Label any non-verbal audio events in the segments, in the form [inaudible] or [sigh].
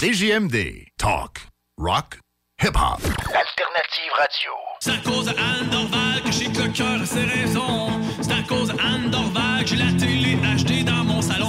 CJMD. Talk, rock, hip-hop. Alternative radio. C'est à cause d'Anne Dorval que j'ai le cœur à ses raisons. C'est à cause d'Anne Dorval que j'ai la télé achetée dans mon salon.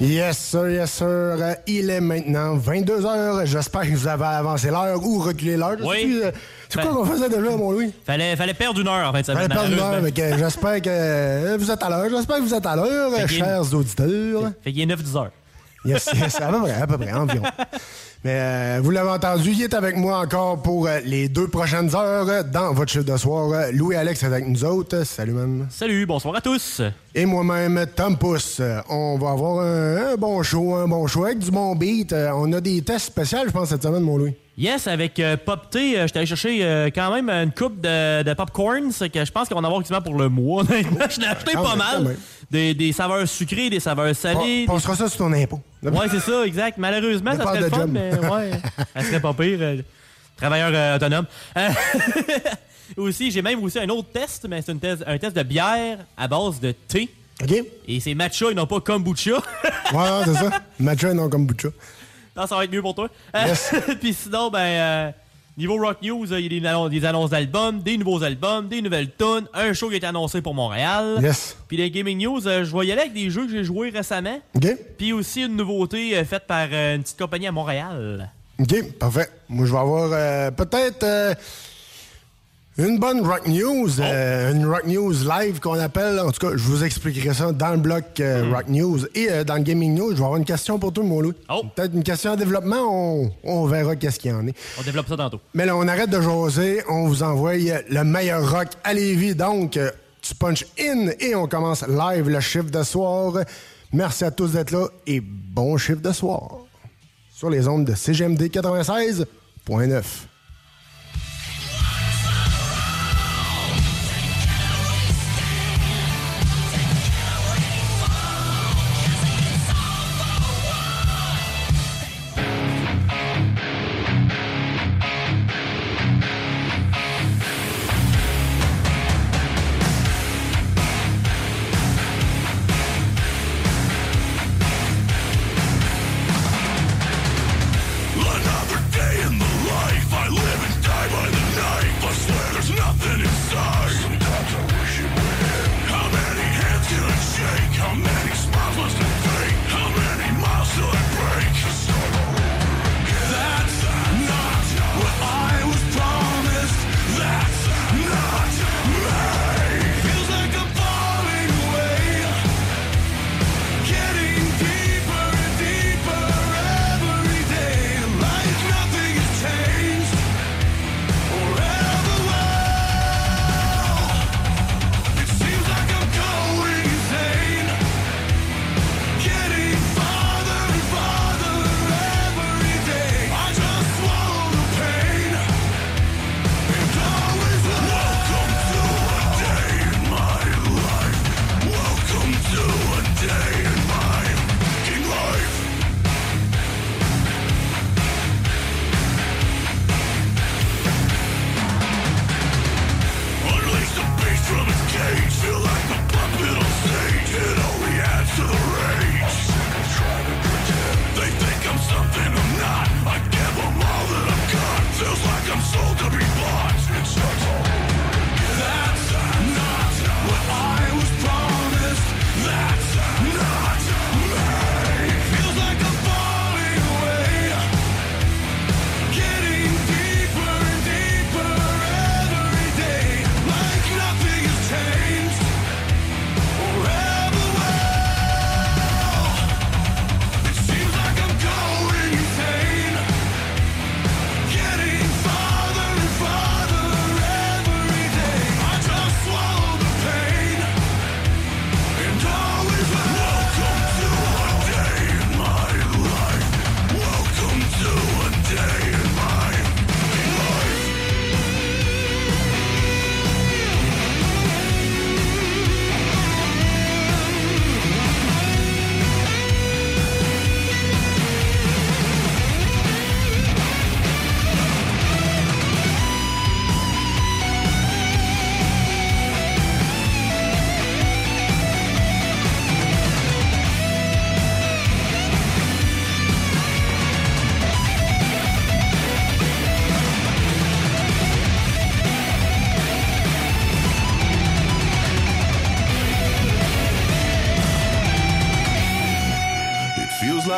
Yes, sir, yes, sir. Euh, Il est maintenant 22h. J'espère que vous avez avancé l'heure ou reculé l'heure. Oui. euh, C'est quoi Ben- qu'on faisait déjà, mon Louis? Fallait, fallait perdre une heure en de semaine. Fallait perdre une heure, J'espère que euh, vous êtes à l'heure. J'espère que vous êtes à l'heure, Fait chers auditeurs. Fait qu'il est 9-10 heures. Yes, yes, à peu près, à peu près, environ. [laughs] Mais euh, vous l'avez entendu, il est avec moi encore pour euh, les deux prochaines heures dans votre chiffre de soir. Louis-Alex est avec nous autres. Salut, man. Salut, bonsoir à tous. Et moi-même, Tom Pousse. On va avoir un, un bon show, un bon show avec du bon beat. Euh, On a des tests spéciaux, je pense, cette semaine, mon Louis. Yes, avec euh, Pop T, euh, j'étais allé chercher euh, quand même une coupe de, de popcorn. C'est que je pense qu'on va en avoir quasiment pour le mois. [laughs] je l'ai acheté Quand pas mal. Des, des saveurs sucrées, des saveurs salées. On passera ça sur ton impôt. Ouais, c'est ça, exact. Malheureusement, ça serait le fun, mais ouais, [laughs] ça serait pas pire. euh, travailleur autonome. [laughs] Aussi, j'ai même aussi un autre test, mais c'est un test de bière à base de thé. OK? Et c'est matcha et non pas kombucha. Ouais, c'est ça. Matcha non comme Butcha. [laughs] Non, ça va être mieux pour toi. Euh, Yes. [laughs] Puis sinon, ben, euh, niveau Rock News, euh, il y a des, annonces- d'albums, des nouveaux albums, des nouvelles tunes, un show qui a été annoncé pour Montréal. Yes. Puis les Gaming News, je vais y aller avec des jeux que j'ai joués récemment. Puis aussi une nouveauté faite par une petite compagnie à Montréal. OK, parfait. Moi, je vais avoir euh, peut-être euh, une bonne rock news, euh, une rock news live qu'on appelle. En tout cas, je vous expliquerai ça dans le bloc euh, rock news et euh, dans le gaming news. Je vais avoir une question pour toi, mon Louis. Peut-être une question en développement. On, on verra qu'est-ce qu'il y en est. On développe ça tantôt. Mais là, on arrête de jaser. On vous envoie le meilleur rock à Lévis. Donc, tu punch in et on commence live le chiffre de soir. Merci à tous d'être là et bon chiffre de soir. Sur les ondes de CGMD 96.9.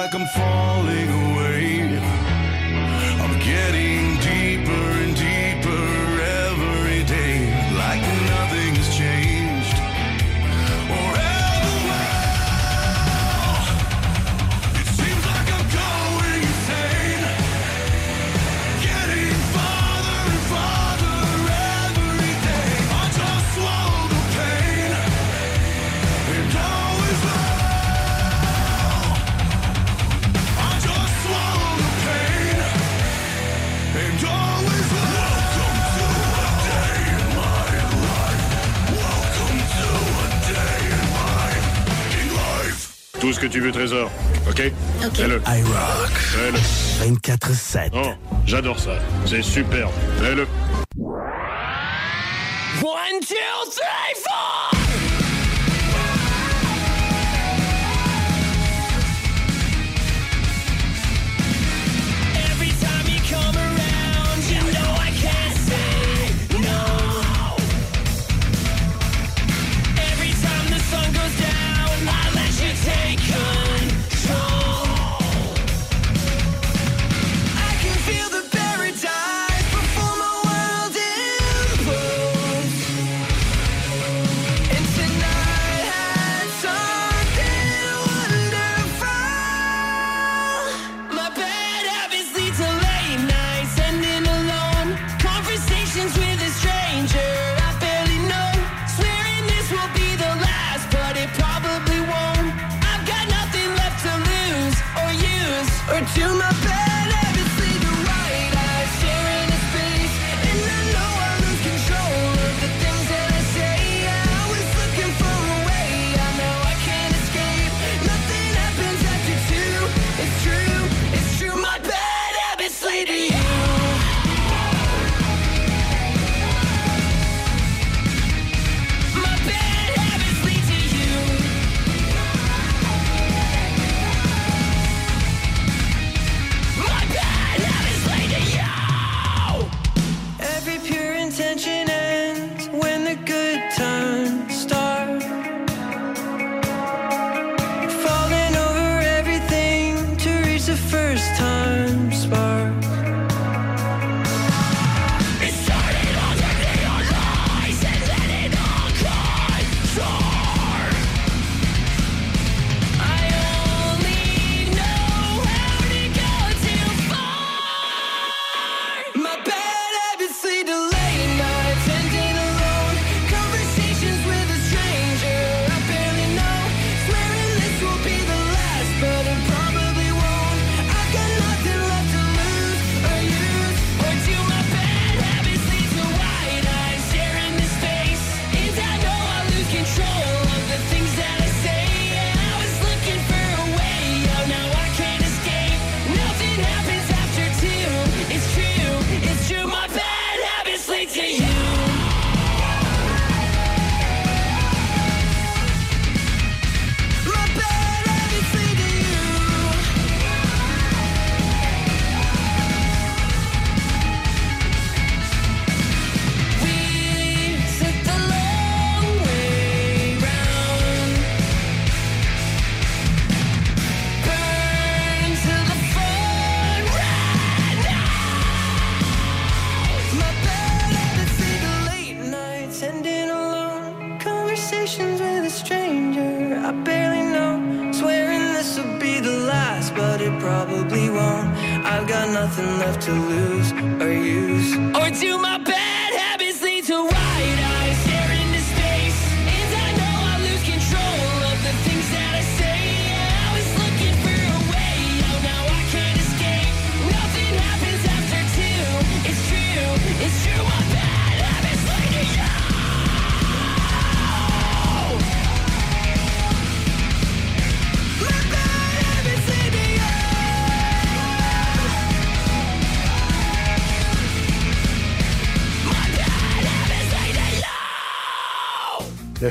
like I'm falling away. I'm getting Ok. I rock. Fais-le. 24-7. Oh, j'adore ça. C'est superbe. Fais-le.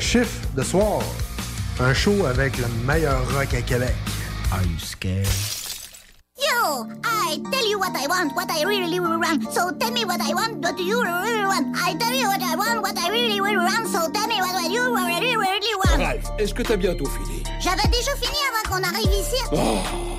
chiffre de soir. Un show avec le meilleur rock à Québec. Are you scared? Yo, I tell you what I want, what I really, really want. So tell me what I want, what you really want. I tell you what I want, what I really, really want. So tell me what you really, really want. Ralph, est-ce que t'as bientôt fini? J'avais déjà fini avant qu'on arrive ici. Oh.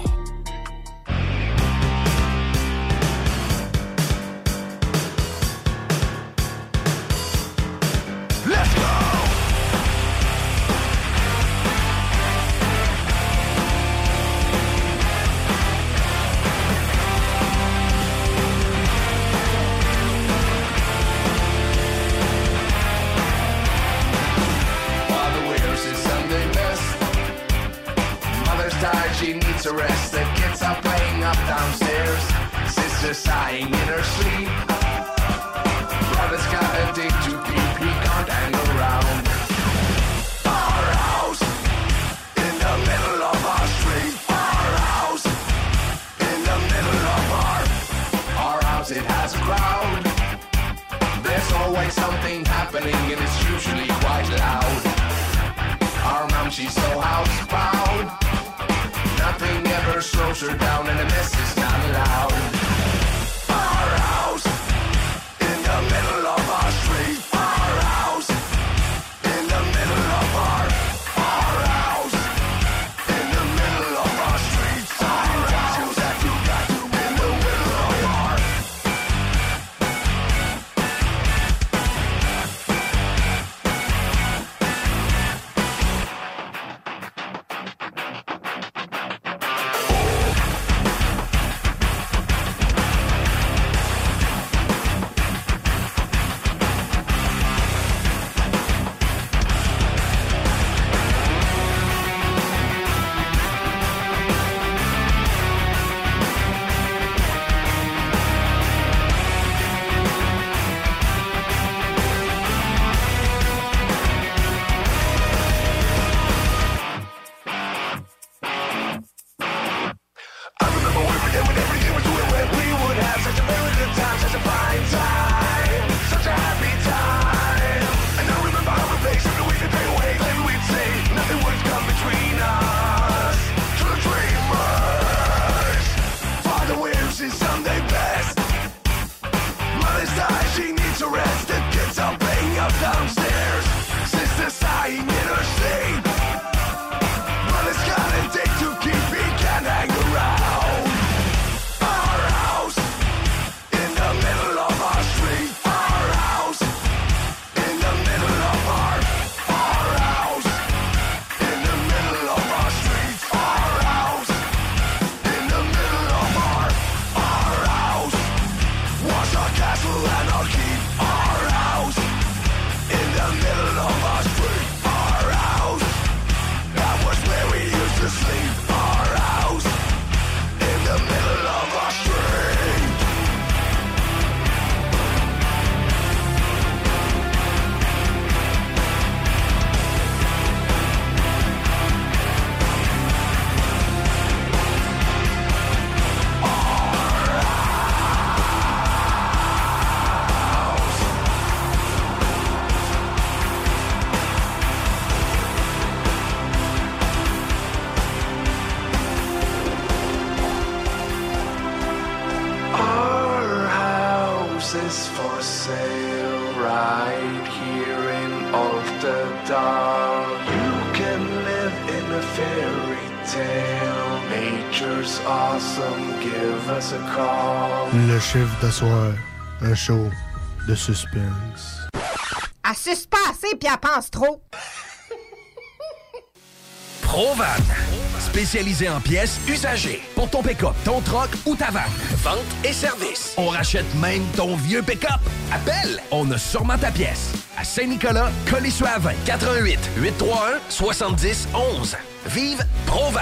d'asseoir un show de suspense. À suspenser puis à pense trop. [laughs] Provan, spécialisé en pièces usagées pour ton pick-up, ton troc ou ta vanne. Vente et service. On rachète même ton vieux pick-up. Appelle, on a sûrement ta pièce. À Saint-Nicolas, Colissois à 20, 88 831 70 11. Vive Provan.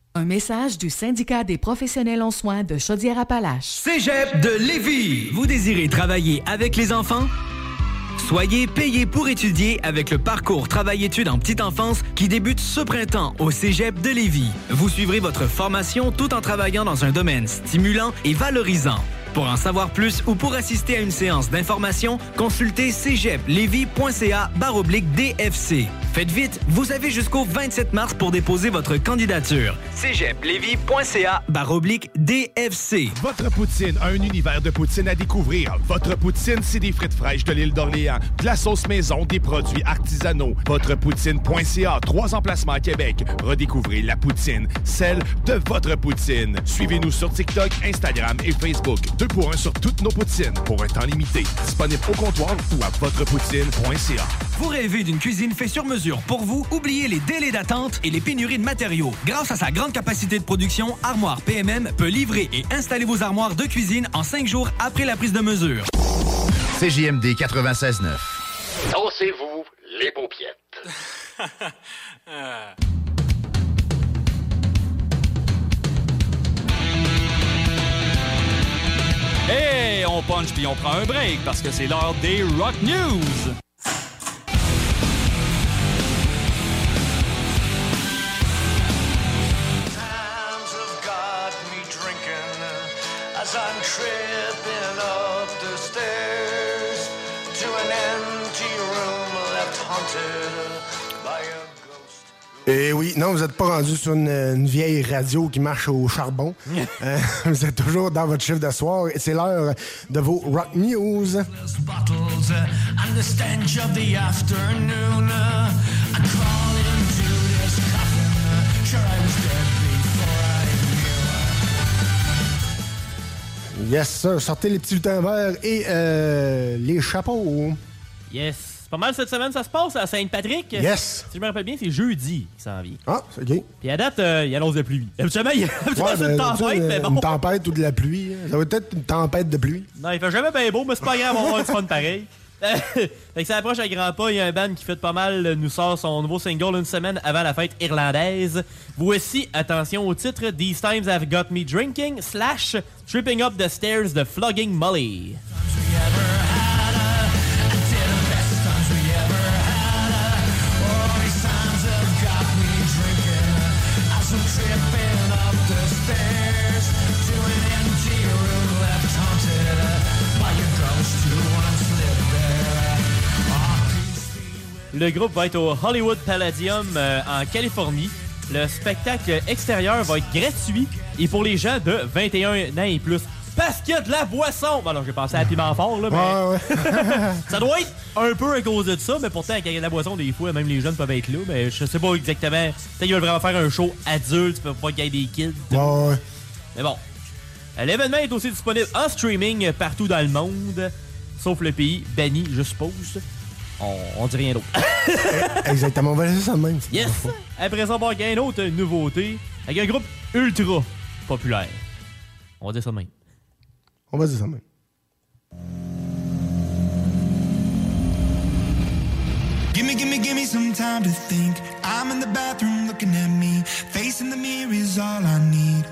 Un message du syndicat des professionnels en soins de Chaudière-Appalaches. Cégep de Lévis. Vous désirez travailler avec les enfants? Soyez payé pour étudier avec le parcours Travail-études en petite enfance qui débute ce printemps au Cégep de Lévis. Vous suivrez votre formation tout en travaillant dans un domaine stimulant et valorisant. Pour en savoir plus ou pour assister à une séance d'information, consultez cégeplevy.ca baroblique DFC. Faites vite, vous avez jusqu'au 27 mars pour déposer votre candidature. cégeplevy.ca baroblique DFC. Votre poutine, un univers de poutine à découvrir. Votre poutine, c'est des frites fraîches de l'île d'Orléans, de la sauce maison, des produits artisanaux. Votrepoutine.ca, trois emplacements à Québec. Redécouvrez la poutine, celle de votre poutine. Suivez-nous sur TikTok, Instagram et Facebook. Deux pour un sur toutes nos poutines, pour un temps limité. Disponible au comptoir ou à votrepoutine.ca. Vous rêvez d'une cuisine faite sur mesure? Pour vous? Oubliez les délais d'attente et les pénuries de matériaux. Grâce à sa grande capacité de production, Armoire PMM peut livrer et installer vos armoires de cuisine en cinq jours après la prise de mesure. CJMD 96.9. Dansez-vous les paupiètes. [laughs] Et on punch puis on prend un break parce que c'est l'heure des Rock News. Tripping up the stairs to an empty room left haunted by a Eh oui, non, vous n'êtes pas rendu sur une, une vieille radio qui marche au charbon. [laughs] Euh, vous êtes toujours dans votre chiffre de soir. et C'est l'heure de vos Rock News. Yes, sir. Sortez les petits lutins verts et euh, les chapeaux. Yes. C'est pas mal cette semaine, ça se passe à Sainte-Patrick. Yes. Si je me rappelle bien, c'est jeudi qui s'en vient. Ah, c'est OK. Puis à date, euh, il annonce de pluie. Habituellement, il y a [laughs] Ouais, une tempête, mais bon. Une tempête ou de la pluie. hein. Ça va être une tempête de pluie. Non, il fait jamais bien beau, mais c'est pas grave, on va avoir du fun pareil. [laughs] fait que ça approche à grands pas. Il y a un band qui fait pas mal, euh, nous sort son nouveau single une semaine avant la fête irlandaise. Voici, attention au titre, These Times Have Got Me Drinking slash Tripping Up the Stairs de Flogging Molly. Le groupe va être au Hollywood Palladium euh, en Californie. Le spectacle extérieur va être gratuit et pour les gens de 21 ans et plus. Parce qu'il y a de la boisson! Bon, alors, j'ai pensé à piment fort, là, mais. [laughs] ça doit être un peu à cause de ça, mais pourtant, quand il y a de la boisson, des fois, même les jeunes peuvent être là. Mais je sais pas exactement. Peut-être qu'ils veulent vraiment faire un show adulte, tu peux pas qu'il y ait des kids. Ouais, Mais bon. Euh, L'événement est aussi disponible en streaming partout dans le monde, sauf le pays banni, je suppose. On, on dit rien d'autre. [laughs] Exactement, on va laisser ça de même. Yes! Après ça, on va avoir une autre nouveauté avec un groupe ultra populaire. On va dire ça de même. On va dire ça de même. Gimme, gimme, gimme some time to think. I'm in the bathroom looking at me. Facing the mirror is all I need.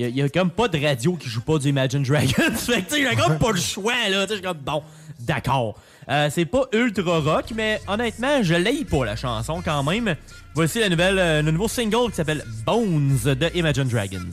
Il y, a- comme pas de radio qui joue pas du Imagine Dragons. [laughs] fait que tu sais, j'ai comme pas le choix, là. Tu sais, comme, bon, d'accord. Euh, c'est pas ultra rock, mais honnêtement, je l'aille pas la chanson quand même. Voici la nouvelle, euh, le nouveau single qui s'appelle Bones de Imagine Dragons.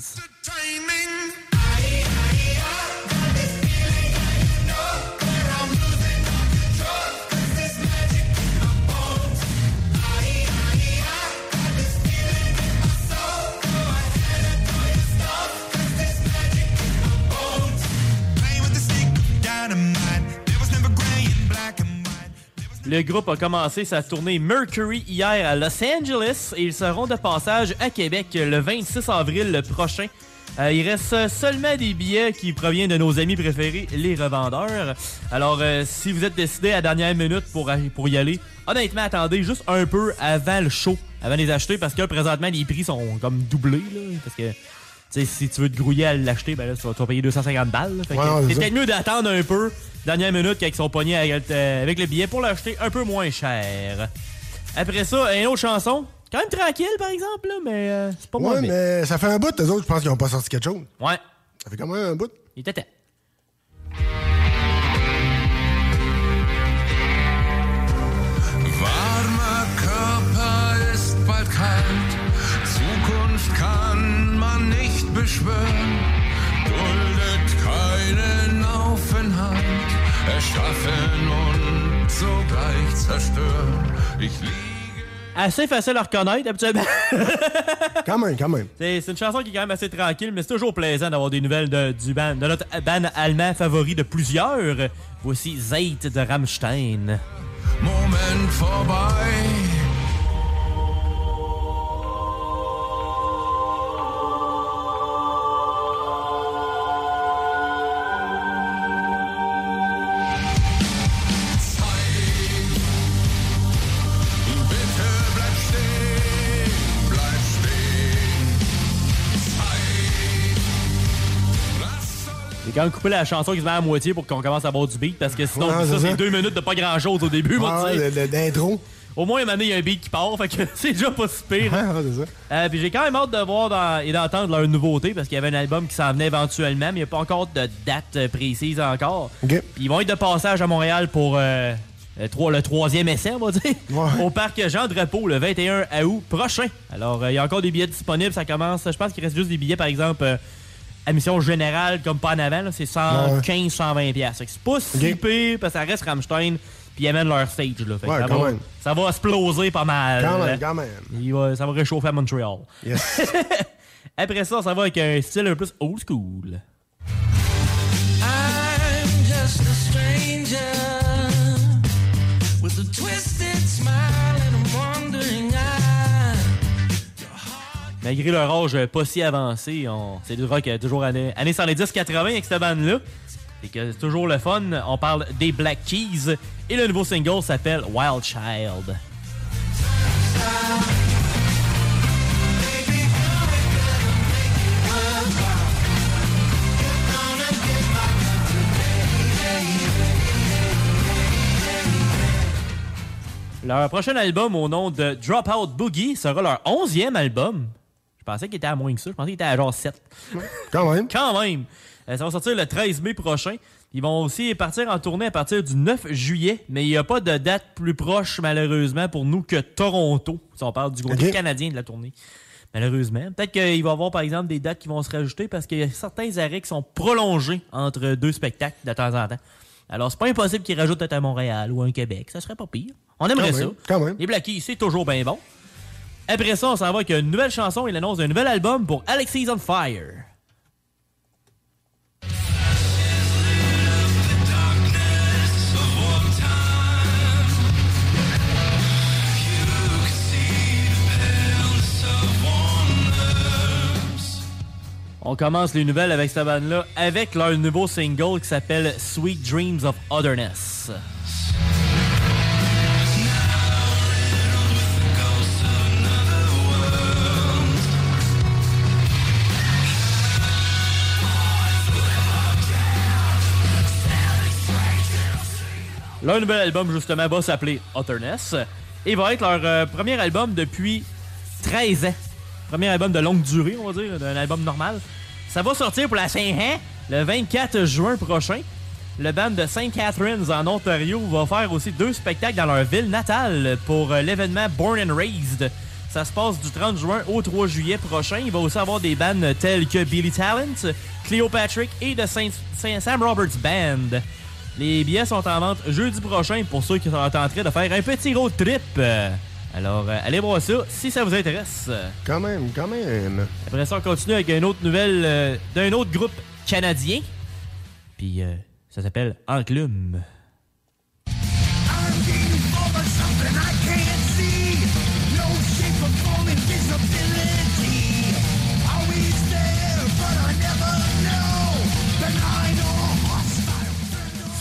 Le groupe a commencé sa tournée Mercury hier à Los Angeles et ils seront de passage à Québec le 26 avril prochain. Euh, il reste seulement des billets qui proviennent de nos amis préférés, les revendeurs. Alors, euh, si vous êtes décidé à la dernière minute pour, pour y aller, honnêtement, attendez juste un peu avant le show, avant de les acheter, parce que présentement, les prix sont comme doublés. Là, parce que si tu veux te grouiller à l'acheter, ben là, tu vas, tu vas payer 250 balles. Fait Ouais, c'est peut-être mieux d'attendre un peu, dernière minute, quand ils sont pognés avec, euh, avec le billet pour l'acheter un peu moins cher. Après ça, une autre chanson. Quand même tranquille, par exemple, là, mais euh, c'est pas Ouais, mauvais. mais ça fait un bout, eux autres, je pense qu'ils n'ont pas sorti quelque chose. Ouais. Ça fait quand même un bout. Il était temps. Warmer Körper ist bald kalt, beschwören, duldet keinen Aufenthalt, erschaffen und sogleich zerstören. Ich liebe Assez facile à reconnaître, habituellement. [laughs] quand même, quand même. C'est c'est une chanson qui est quand même assez tranquille, mais c'est toujours plaisant d'avoir des nouvelles de, du band, de notre band allemand favori de plusieurs. Voici Zeit de Rammstein. Moment vorbei. Quand même coupé la chanson qui se met à moitié pour qu'on commence à avoir du beat, parce que sinon, Ouais, ça, c'est deux minutes de pas grand chose au début, Ouais, de- d'intro. Au moins, il y a un beat qui part, fait que [laughs] c'est déjà pas si pire. Ouais, ouais, c'est ça. Euh, puis j'ai quand même hâte de voir dans- et d'entendre leur nouveauté parce qu'il y avait un album qui s'en venait éventuellement, mais il n'y a pas encore de date euh, précise encore. OK. Puis ils vont être de passage à Montréal pour euh, le, trois- le troisième essai, on va dire, au parc Jean Drapeau le 21 août prochain. Alors, euh, il y a encore des billets disponibles. Ça commence, je pense qu'il reste juste des billets, par exemple, euh, admission générale, comme pas en avant, là, c'est 115, 120 pièces. C'est pas si pire parce que ça reste Rammstein. Puis ils amènent leur stage. Là. Fait que Ouais, ça, quand va, même. ça va exploser pas mal. Quand même, quand même. Il va- ça va réchauffer à Montréal. Yes. [laughs] Après ça, ça va avec un style un peu plus old school. Malgré leur âge pas si avancé, on... c'est du rock euh, toujours années, années 70-80 avec cette bande-là. Et que c'est toujours le fun. On parle des Black Keys. Et le nouveau single s'appelle Wild Child. Leur prochain album au nom de Dropout Boogie sera leur onzième album. Je pensais qu'il était à moins que ça. Je pensais qu'il était à genre 7. Quand même. [laughs] Quand même. Euh, ça va sortir le 13 mai prochain. Ils vont aussi partir en tournée à partir du 9 juillet, mais il n'y a pas de date plus proche, malheureusement, pour nous que Toronto. Si on parle du Ok. canadien de la tournée. Malheureusement. Peut-être qu'il va y avoir, par exemple, des dates qui vont se rajouter parce qu'il y a certains arrêts qui sont prolongés entre deux spectacles de temps en temps. Alors, c'est pas impossible qu'ils rajoutent peut-être à Montréal ou à un Québec. Ça serait pas pire. On aimerait Quand ça. même, quand même. Les Blackies, c'est toujours bien bon. Après ça, on s'en va avec une nouvelle chanson et l'annonce d'un nouvel album pour Alexis on Fire. On commence les nouvelles avec cette bande-là avec leur nouveau single qui s'appelle Sweet Dreams of Otherness. Leur nouvel album, justement, va s'appeler Otherness et va être leur euh, premier album depuis 13 ans. Premier album de longue durée, on va dire, d'un album normal. Ça va sortir pour la Saint-Hein le 24 juin prochain. Le band de St. Catharines en Ontario va faire aussi deux spectacles dans leur ville natale pour euh, l'événement Born and Raised. Ça se passe du 30 juin au 3 juillet prochain. Il va aussi avoir des bands tels que Billy Talent, Cleopatrick et The Saint Sam Roberts Band. Les billets sont en vente jeudi prochain pour ceux qui sont en train de faire un petit road trip. Alors, euh, allez voir ça si ça vous intéresse. Quand même, quand même. Après ça, on continue avec une autre nouvelle euh, d'un autre groupe canadien. Puis, euh, ça s'appelle Enclume.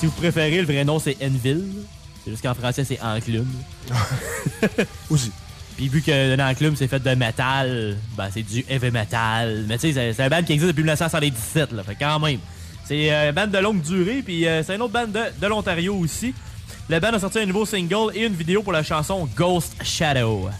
Si vous préférez, le vrai nom, c'est Enville. C'est juste qu'en français, c'est Enclume. [laughs] Aussi. Puis vu que l'enclume, c'est fait de métal, ben c'est du heavy metal. Mais tu sais, c'est- un band qui existe depuis 1977, là. Fait quand même. C'est euh, un band de longue durée, puis euh, c'est un autre band de, de l'Ontario aussi. Le band a sorti un nouveau single et une vidéo pour la chanson Ghost Shadow.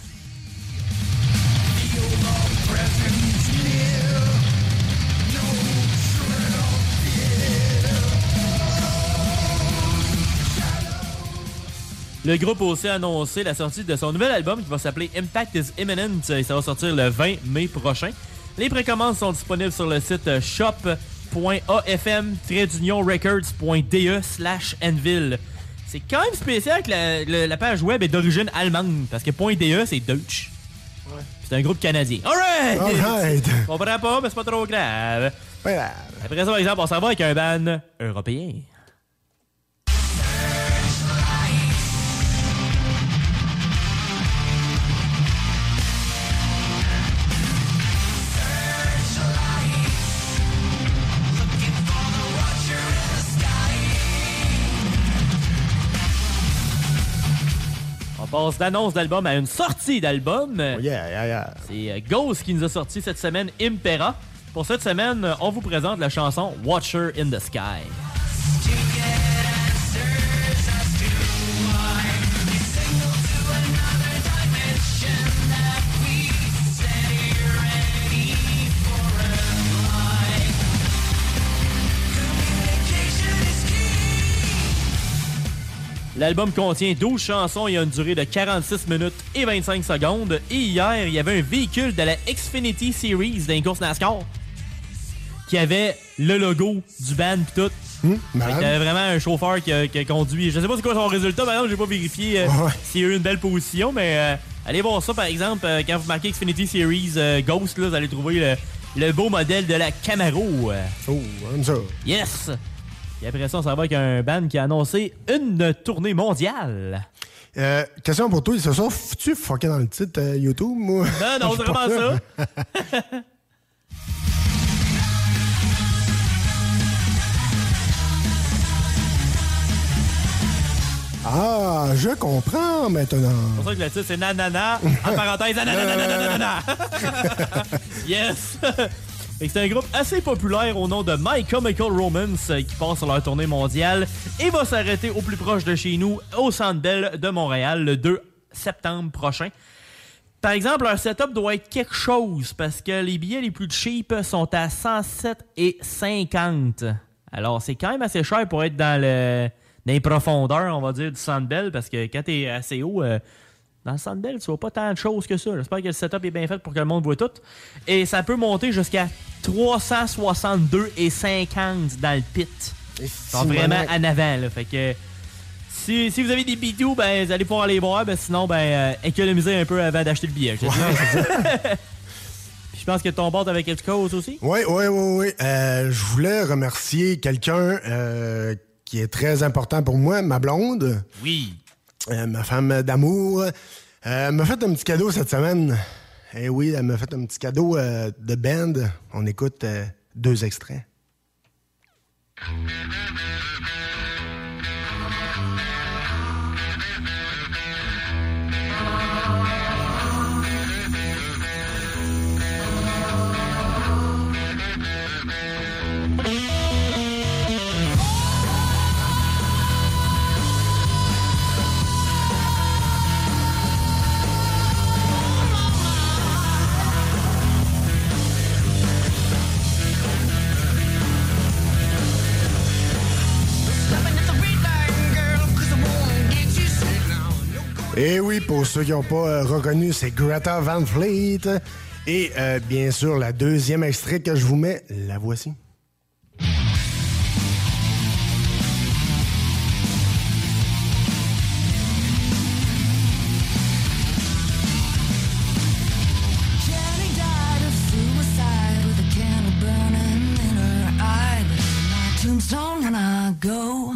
Le groupe a aussi annoncé la sortie de son nouvel album qui va s'appeler Impact is Imminent et ça va sortir le 20 mai prochain. Les précommandes sont disponibles sur le site shop.afm-records.de slash Enville. C'est quand même spécial que la, la- la page web est d'origine allemande parce que .de c'est Deutsch. C'est un groupe canadien. Alright! Alright. Comprends pas, mais c'est pas trop grave. Après ça, par exemple, on s'en va avec un band européen. Passe d'annonce d'album à une sortie d'album. Oh, C'est euh, Ghost qui nous a sorti cette semaine Impera. Pour cette semaine, on vous présente la chanson Watcher in the Sky. L'album contient 12 chansons et a une durée de 46 minutes et 25 secondes. Et hier, il y avait un véhicule de la Xfinity Series d'un course NASCAR qui avait le logo du band pis tout. Hum, qu'il y avait vraiment un chauffeur qui a, qui a conduit. Je sais pas c'est quoi son résultat, exemple, j'ai pas vérifié euh, s'il y a eu une belle position, mais euh, allez voir ça par exemple euh, quand vous marquez Xfinity Series euh, Ghost, là, vous allez trouver le, le beau modèle de la Camaro. Oh, comme ça. Yes! Et après ça, on s'en va avec un band qui a annoncé une tournée mondiale. Euh, question pour toi, ils se sont tu fucké dans le titre euh, YouTube, moi? Non, non, [laughs] vraiment ça. [laughs] Ah, je comprends maintenant. C'est pour ça que le titre, c'est Nanana. En parenthèse, nanana. [laughs] yes! C'est un groupe assez populaire au nom de My Chemical Romance euh, qui part sur leur tournée mondiale et va s'arrêter au plus proche de chez nous, au Centre Bell de Montréal, le 2 septembre prochain. Par exemple, leur setup doit être quelque chose parce que les billets les plus cheap sont à 107 et 50. Alors, c'est quand même assez cher pour être dans, le, les profondeurs, on va dire, du Sandbell parce que quand t'es assez haut, euh, dans le Sandbell, tu vois pas tant de choses que ça. J'espère que le setup est bien fait pour que le monde voit tout. Et ça peut monter jusqu'à 362 et 50 dans le pit. Ils sont vraiment en avant, là. Fait que si, si vous avez des bidous, ben, vous allez pouvoir aller voir. Ben, sinon, ben, euh, économisez un peu avant d'acheter le billet. je [laughs] pense que ton bord avec quelque chose aussi. Oui, oui, oui, oui. Euh, je voulais remercier quelqu'un euh, qui est très important pour moi, ma blonde. Oui. Euh, ma femme d'amour. Euh, m'a fait un petit cadeau cette semaine. Eh oui, elle m'a fait un petit cadeau euh, de band. On écoute euh, deux extraits. Et oui, pour ceux qui n'ont pas euh, reconnu, c'est Greta Van Fleet. Et euh, bien sûr, la deuxième extrait que je vous mets, la voici.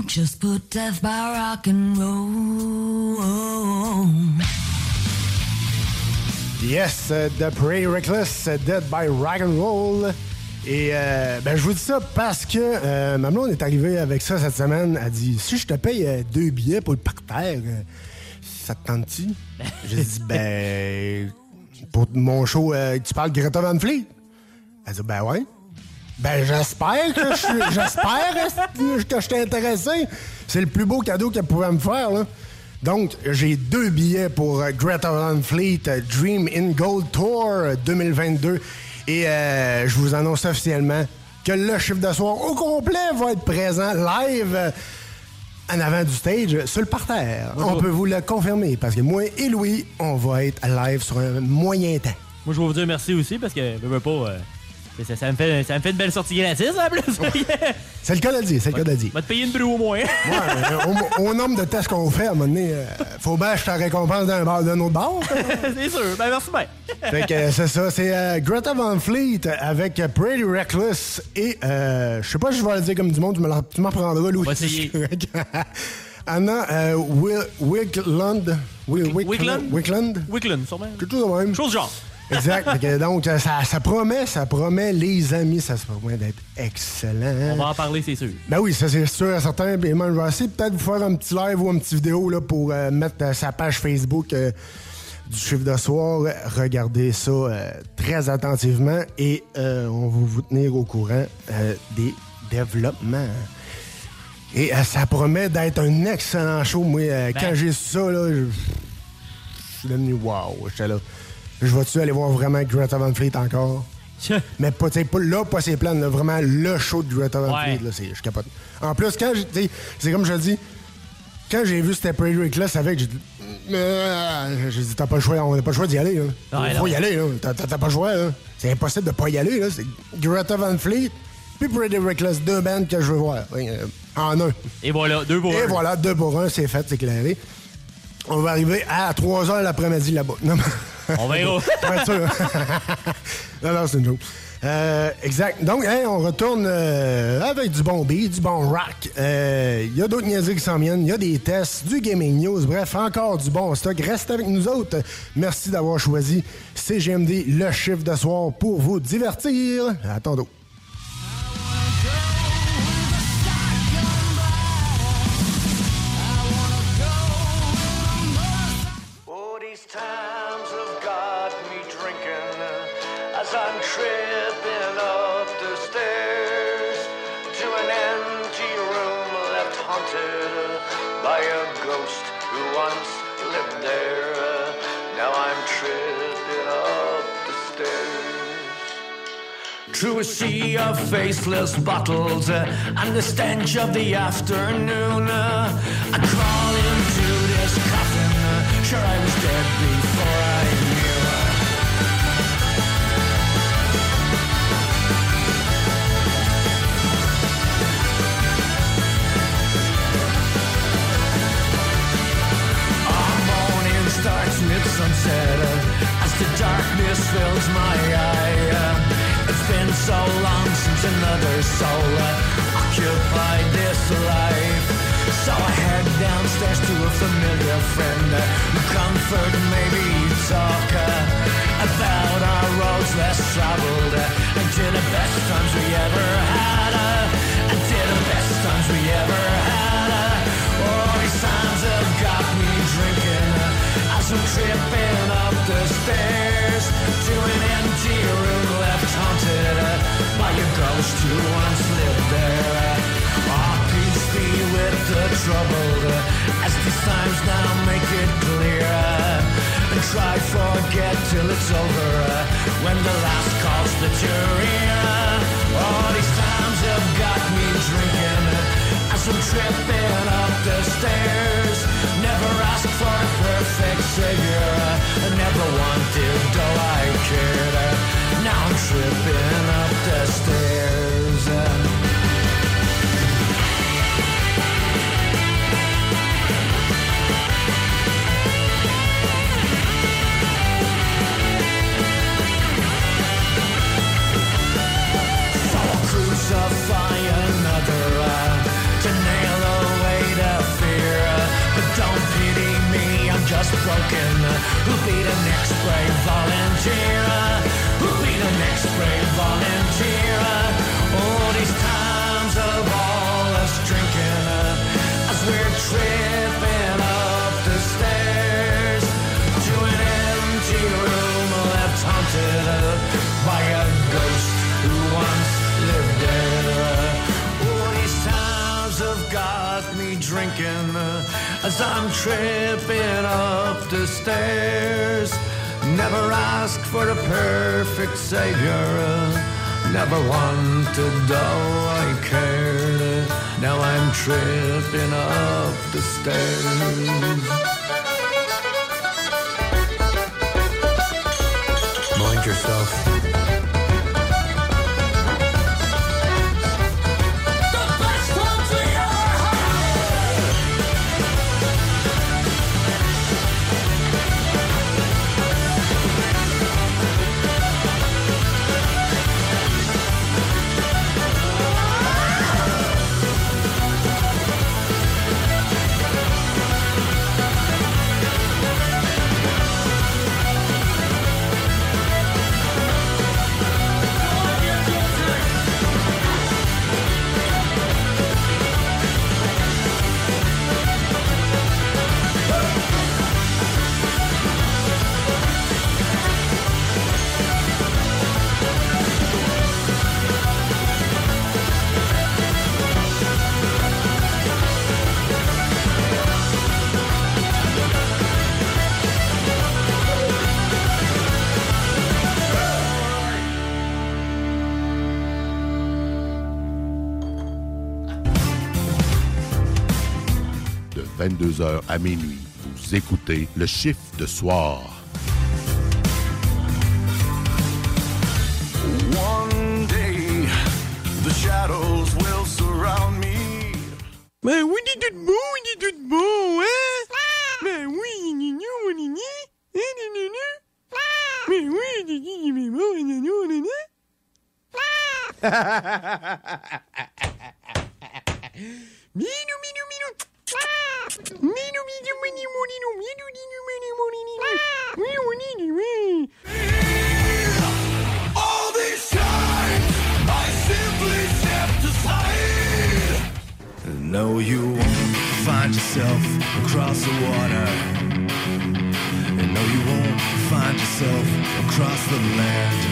Just put death by rock and roll. Yes, euh, The Prey Reckless, euh, Dead by Rock and Roll. Et euh, ben, je vous dis ça parce que euh, ma blonde est arrivée avec ça cette semaine. Elle dit Si je te paye euh, deux billets pour le parterre, euh, ça te tente-tu? J'ai dit [laughs] Ben, pour mon show, euh, tu parles Greta Van Fleet? Elle dit Ben ouais. Ben j'espère que je suis- j'espère que je t'ai intéressé. C'est le plus beau cadeau qu'elle pouvait me faire là. Donc j'ai deux billets pour euh, Greta Van Fleet euh, Dream in Gold Tour euh, 2022 et euh, je vous annonce officiellement que le chiffre de soir au complet va être présent live en avant du stage sur le parterre. On peut vous le confirmer parce que moi et Louis, on va être live sur un moyen temps. Moi, je vais vous dire merci aussi parce que, veux, veux pas, ça, ça me fait, ça me fait une belle sortie gratis en plus. [laughs] C'est le cas de dire, c'est le cas de dire. Va te payer une brue au moins. Ouais, euh, au, au nombre de tests qu'on fait, à un moment donné, euh, faut je te récompense d'un bar d'un autre bar. [laughs] c'est sûr. Ben, merci bien. [laughs] fait que euh, c'est ça, c'est euh, Greta Van Fleet avec Pretty Reckless et euh, je sais pas si je vais le dire comme du monde, tu m'en prendras, Louis. On va essayer. Anna euh, Wi- Wickland. Wi- Wickland? Wickland. Wickland, sûrement. Quelque chose de même. Chose genre. Exact. Donc, euh, ça, ça promet, ça promet, les amis, ça se promet d'être excellent. On va en parler, c'est sûr. Ben oui, ça c'est sûr et certain. Puis moi, je vais essayer peut-être vous faire un petit live ou une petite vidéo là, pour euh, mettre euh, sa page Facebook euh, du chiffre de soir. Regardez ça euh, très attentivement et on va vous tenir au courant des développements. Et ça promet d'être un excellent show. Moi, Ben. quand j'ai su ça, là, je, je suis devenu wow. J'étais là. Je vais-tu aller voir vraiment Greta Van Fleet encore? [laughs] Mais pas, pas là, pas ses plans, là, vraiment le show de Greta Van Ouais. Fleet, là, je capote. En plus, quand c'est comme je le dis, quand j'ai vu Step Rick là, avec, j'ai dit, Euh, j'ai dit, t'as pas le choix, on n'a pas le choix d'y aller, là. Ouais, Faut non. y aller, là. T'as- pas le choix. C'est impossible de pas y aller, là. C'est Greta Van Fleet, puis Pretty Reckless, deux bands que je veux voir. Euh, en un. Et voilà, deux pour Et un. voilà, deux pour un, c'est fait, c'est éclairé. On va arriver à 3 h l'après-midi là-bas. Non, mais- On verra. [laughs] [laughs] Non, non, c'est une joke. Euh, exact. Donc, hey, on retourne euh, avec du bon beat, du bon rock. Euh, Il y a d'autres niaiseries qui s'en viennent. Il y a des tests, du gaming news. Bref, encore du bon stock. Reste avec nous autres. Merci d'avoir choisi CGMD, le chiffre de soir, pour vous divertir. À tantôt. Tripping up the stairs to an empty room left haunted by a ghost who once lived there. Now I'm tripping up the stairs. Through a sea of faceless bottles and the stench of the afternoon, I crawl into this coffin. Sure, I was dead before I the darkness fills my eye. It's been so long since another soul occupied this life. So I head downstairs to a familiar friend who comfort maybe talk about our roads less traveled once lived there. Ah, peace be with the troubled, as these times now make it clear. And try forget till it's over, when the last calls that you're in. All these times have got me drinking, as I'm tripping up the stairs. Never asked for a perfect savior, never wanted, I. Now I'm tripping up the stairs. just broken. Who'll be the next brave volunteer? Who'll be the next brave volunteer? All these times. as I'm tripping up the stairs. Never ask for a perfect savior. Never wanted, though I cared. Now I'm tripping up the stairs. 22h à minuit. Vous écoutez le chiffre de soir. across the water. And no, you won't find yourself across the land.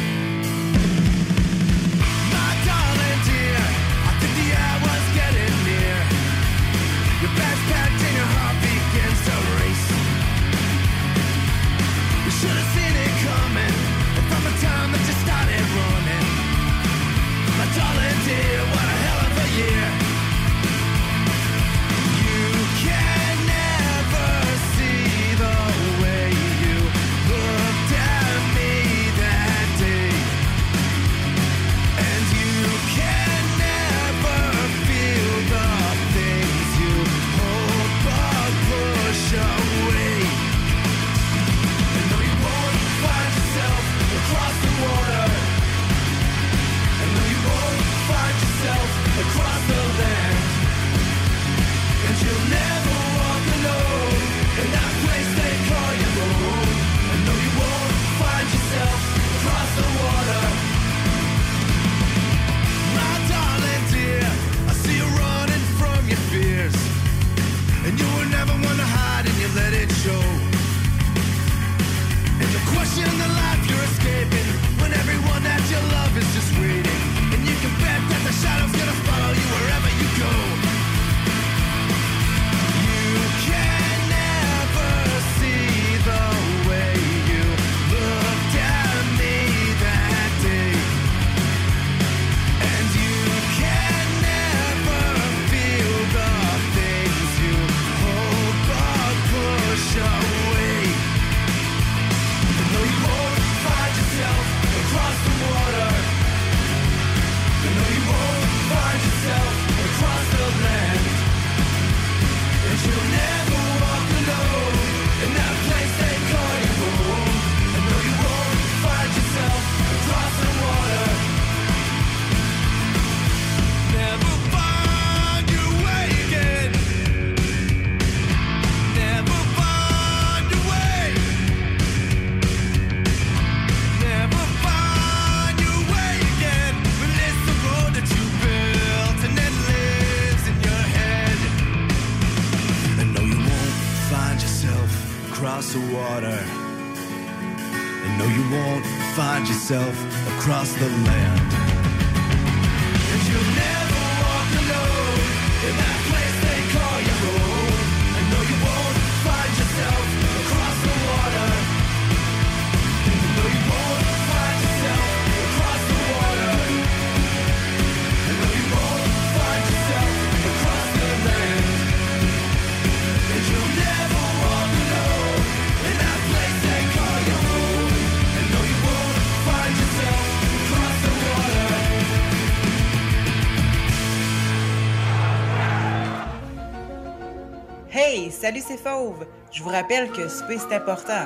Salut, c'est Fauve. Je vous rappelle que souper, c'est important.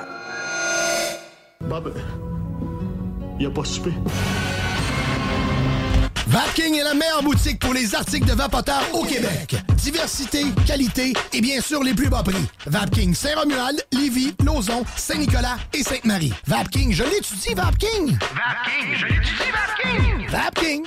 Bob, y a pas soupé. Vapking est la meilleure boutique pour les articles de vapoteurs au Québec. Diversité, qualité et bien sûr les plus bas prix. Vapking Saint-Romuald, Lévis, Lauson, Saint-Nicolas et Sainte-Marie. Vapking, je l'étudie, Vapking! Vapking, je l'étudie, Vapking! Vapking!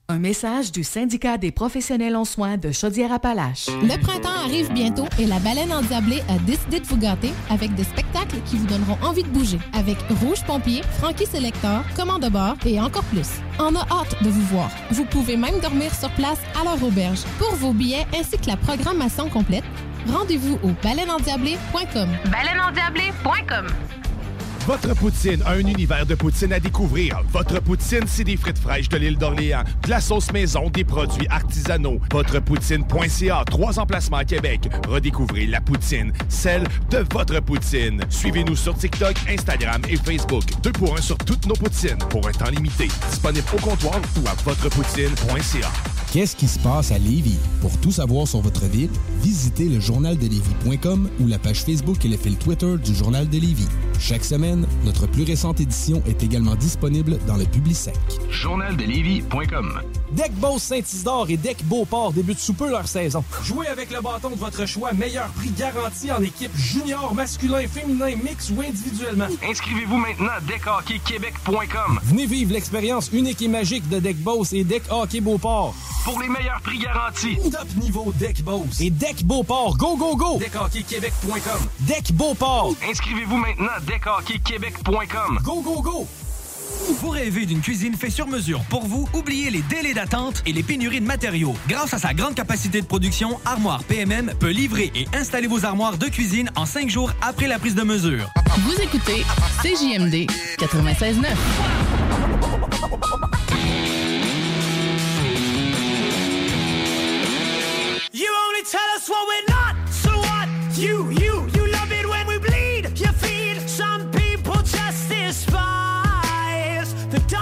Un message du syndicat des professionnels en soins de Chaudière-Appalaches. Le printemps arrive bientôt et la baleine endiablée a décidé de vous gâter avec des spectacles qui vous donneront envie de bouger. Avec Rouge Pompier, Frankie Selector, Commande de bord et encore plus. On a hâte de vous voir. Vous pouvez même dormir sur place à leur auberge. Pour vos billets ainsi que la programmation complète, rendez-vous au baleineendiablée.com. Baleineendiablée.com. Votre poutine, un univers de poutine à découvrir. Votre poutine, c'est des frites fraîches de l'île d'Orléans, de la sauce maison, des produits artisanaux. Votrepoutine.ca, trois emplacements à Québec. Redécouvrez la poutine, celle de votre poutine. Suivez-nous sur TikTok, Instagram et Facebook. Deux pour un sur toutes nos poutines, pour un temps limité. Disponible au comptoir ou à votrepoutine.ca. Qu'est-ce qui se passe à Lévis? Pour tout savoir sur votre ville, visitez le journaldelévis.com ou la page Facebook et le fil Twitter du Journal de Lévis. Chaque semaine, notre plus récente édition est également disponible dans le Publisec. Journaldelévis.com Deck Boss Saint-Isidore et Deck Beauport débutent sous peu leur saison. Jouez avec le bâton de votre choix, meilleur prix garanti en équipe junior, masculin, féminin, mix ou individuellement. Inscrivez-vous maintenant à deckhockeyquebec.com Venez vivre l'expérience unique et magique de Deck Boss et Deck Hockey Beauport. pour les meilleurs prix garantis. Top niveau Deck Boss et Deck Beauport. Go, go, go! DeckHockeyQuébec.com. Deck Beauport. Inscrivez-vous maintenant à deckhockeyquebec.com. Go, go, go! Vous rêvez d'une cuisine faite sur mesure pour vous? Oubliez les délais d'attente et les pénuries de matériaux. Grâce à sa grande capacité de production, Armoire PMM peut livrer et installer vos armoires de cuisine en cinq jours après la prise de mesure. Vous écoutez CJMD 96.9. You only tell us what we're not, so what? You, you, you the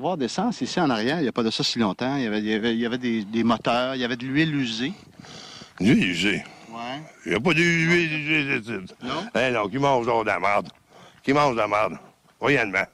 réservoir d'essence ici en arrière. Il n'y a pas de ça si longtemps. Il y avait, il y avait, il y avait des, des, moteurs, il y avait de l'huile usée. L'huile usée? Ouais. Il n'y a pas d'huile usée. Non? Hey, non, qui mange de la merde. Qui mange de la merde. Voyalement.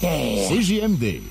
CGMD.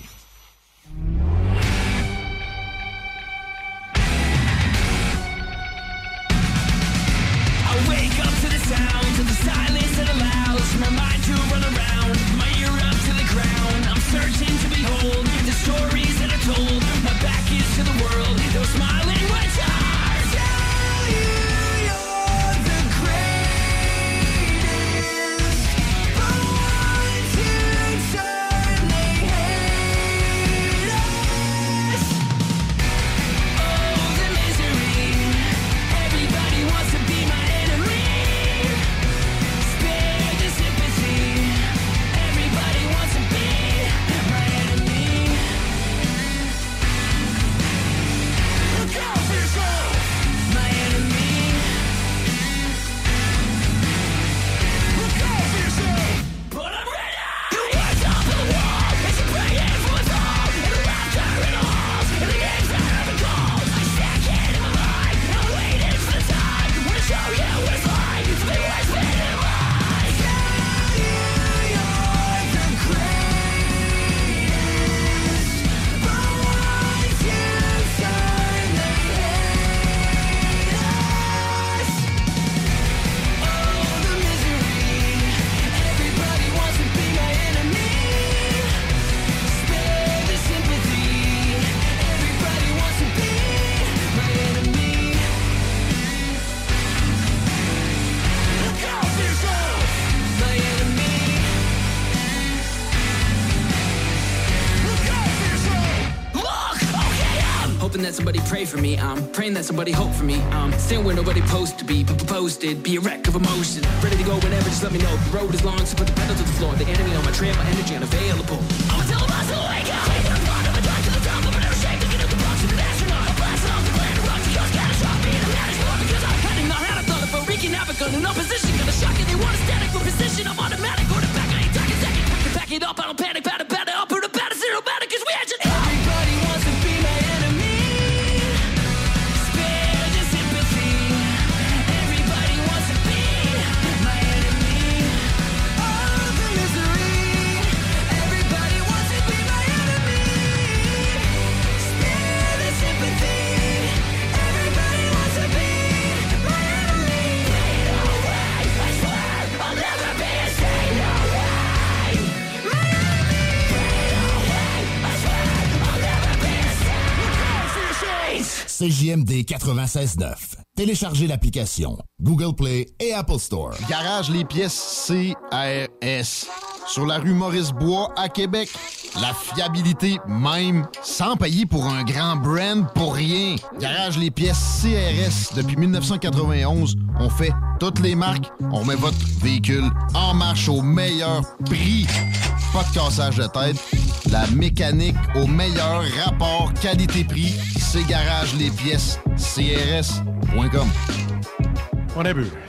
For me. I'm praying that somebody hope for me. I'm staying where nobody supposed to be, but posted. Be a wreck of emotion. Ready to go whenever, just let me know. The road is long, so put the pedal to the floor. The enemy on my trail, my energy unavailable. I'ma tell them I still wake up. Take the front of a to the top, but never shake to get up the box. An astronaut, I'm blasting off the planet, rock to cause catastrophe. And I'm not because I've had enough. Had a thought of a wreaking havoc on no position. CJMD 96.9. Téléchargez l'application Google Play et Apple Store. Garage les pièces CRS. Sur la rue Maurice-Bois à Québec. La fiabilité même, sans payer pour un grand brand pour rien. Garage les pièces CRS. Depuis 1991, on fait toutes les marques. On met votre véhicule en marche au meilleur prix. Pas de cassage de tête. La mécanique au meilleur rapport qualité-prix. C'est Garage les pièces CRS.com. On a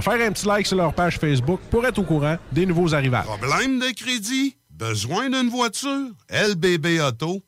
faire un petit like sur leur page Facebook pour être au courant des nouveaux arrivages. Problème de crédit? Besoin d'une voiture? lbbauto.com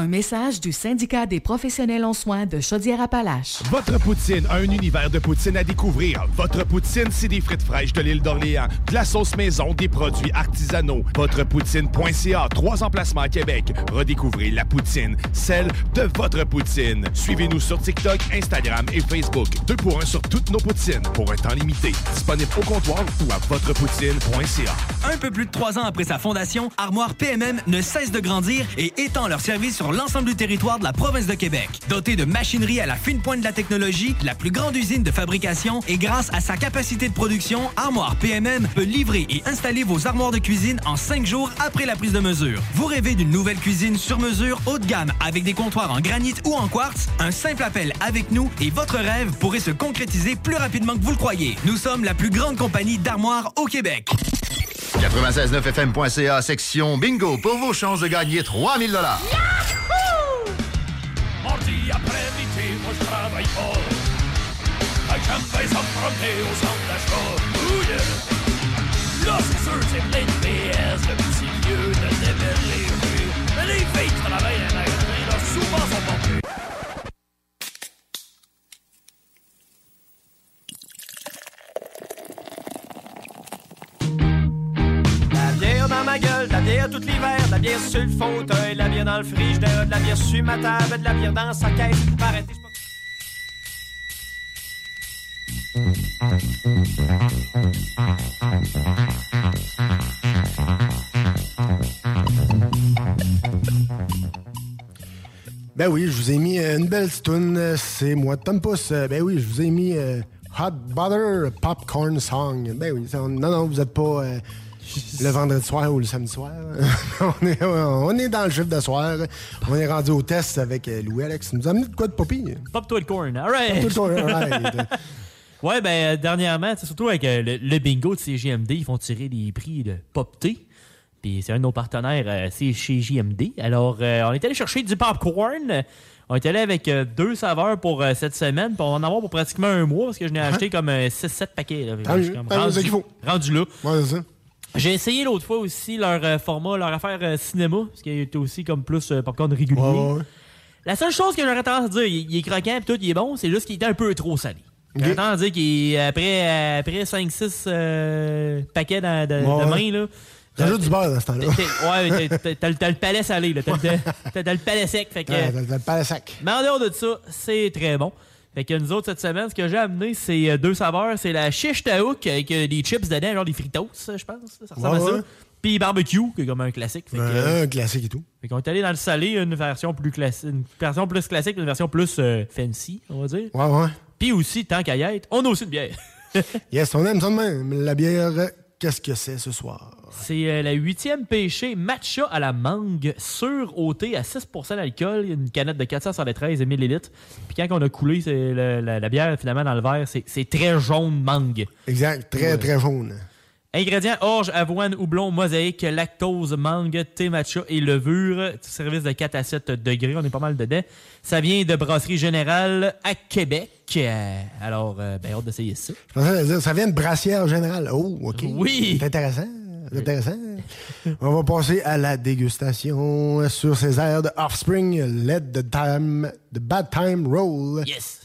Un message du syndicat des professionnels en soins de Chaudière-Appalaches. Votre poutine, un univers de poutine à découvrir. Votre poutine, c'est des frites fraîches de l'île d'Orléans, de la sauce maison, des produits artisanaux. Votrepoutine.ca, trois emplacements à Québec. Redécouvrez la poutine, celle de votre poutine. Suivez-nous sur TikTok, Instagram et Facebook. Deux pour un sur toutes nos poutines, pour un temps limité. Disponible au comptoir ou à votrepoutine.ca. Un peu plus de trois ans après sa fondation, Armoire PMM ne cesse de grandir et étend leur service sur l'ensemble du territoire de la province de Québec. Dotée de machinerie à la fine pointe de la technologie, la plus grande usine de fabrication et grâce à sa capacité de production, Armoire PMM peut livrer et installer vos armoires de cuisine en cinq jours après la prise de mesure. Vous rêvez d'une nouvelle cuisine sur mesure haut de gamme avec des comptoirs en granit ou en quartz? Un simple appel avec nous et votre rêve pourrait se concrétiser plus rapidement que vous le croyez. Nous sommes la plus grande compagnie d'armoires au Québec. 969fm.ca, section bingo, pour vos chances de gagner 3000 dollars. Mardi après-midi, moi je travaille fort. Fait que j'aime bien ça me promener au centre d'achat. Ouh yeah! Là, c'est sûr, c'est plein de PS, de petits lieux, de démêlés, oui. Mais les filles qui travaillent dans la galerie, là, souvent sont pas dans ma gueule, la bière tout l'hiver, la bière sur le fauteuil, la bière dans le frigidaire, de la bière sur ma table, de la bière dans sa caisse. Arrêtez, Ben oui, je vous ai mis euh, une belle toune. C'est moi, Pouce. Euh, Ben oui, je vous ai mis euh, Hot Butter Popcorn Song. Ben oui, non, non, vous êtes pas euh, le vendredi soir ou le samedi soir. [laughs] on, est, on est dans le chiffre de soir. On est rendu au test avec euh, Louis-Alex. Il nous a amené de quoi de poppy? Pop-toi le corn. All right. Pop-toi le corn, all right. [laughs] ouais, ben, euh, dernièrement, c'est surtout avec euh, le, le bingo de CGMD, ils font tirer des prix de Pop-T. Puis c'est un de nos partenaires, euh, c'est chez JMD. Alors, euh, on est allé chercher du popcorn. On est allé avec euh, deux saveurs pour cette semaine. Puis on va en avoir pour pratiquement un mois parce que je n'ai acheté comme 6-7 paquets. là. Suis mieux. comme mieux, rendu, faut. rendu là. Ouais, c'est ça. J'ai essayé l'autre fois aussi leur euh, format, leur affaire euh, cinéma, parce qu'il était aussi comme plus euh, popcorn régulier. Ouais, ouais. La seule chose que j'aurais tendance à dire, il, il est croquant et tout, il est bon, c'est juste qu'il était un peu trop salé. J'aurais tendance à dire qu'après après 5-6 paquets de, de, Ouais, de ouais. main, là. T'ajoutes du beurre dans ce temps-là. Ouais, [laughs] t'as- le- palais salé, là. T'as le- palais sec. Fait que, t'as le palais sec. mais en dehors de ça, c'est très bon. Fait que nous autres, cette semaine, ce que j'ai amené, c'est euh, deux saveurs. C'est la chiche taouk avec euh, des chips dedans, genre des fritos, je pense. Ça ressemble Ouais, à ça. ouais. Puis barbecue, qui est comme un classique. Fait que, euh, un classique et tout. fait qu'on est allé dans le salé, une version plus classique, une version plus classique, une version plus euh, fancy, on va dire. Ouais, ouais. Puis aussi, tant qu'à y être, on a aussi une bière. [laughs] Yes, on aime ça de même. La bière, qu'est-ce que c'est ce soir? C'est euh, la huitième pêchée matcha à la mangue sur OT à 6% d'alcool, une canette de 473 ml. Puis quand on a coulé le- la, la bière finalement dans le verre, c'est c'est très jaune mangue. Exact, très, Ouais. très jaune. Ingrédients orge, avoine, houblon, mosaïque, lactose, mangue, thé matcha et levure. Service de 4 à 7 degrés, on est pas mal dedans. Ça vient de Brasserie Générale à Québec. Euh, alors, euh, ben, hâte d'essayer ça. Je pensais dire, ça vient de brassière générale. Oh, OK. Oui. C'est intéressant. C'est intéressant. On va passer à la dégustation sur ces airs de Offspring, Let the Time, the Bad Time Roll. Yes.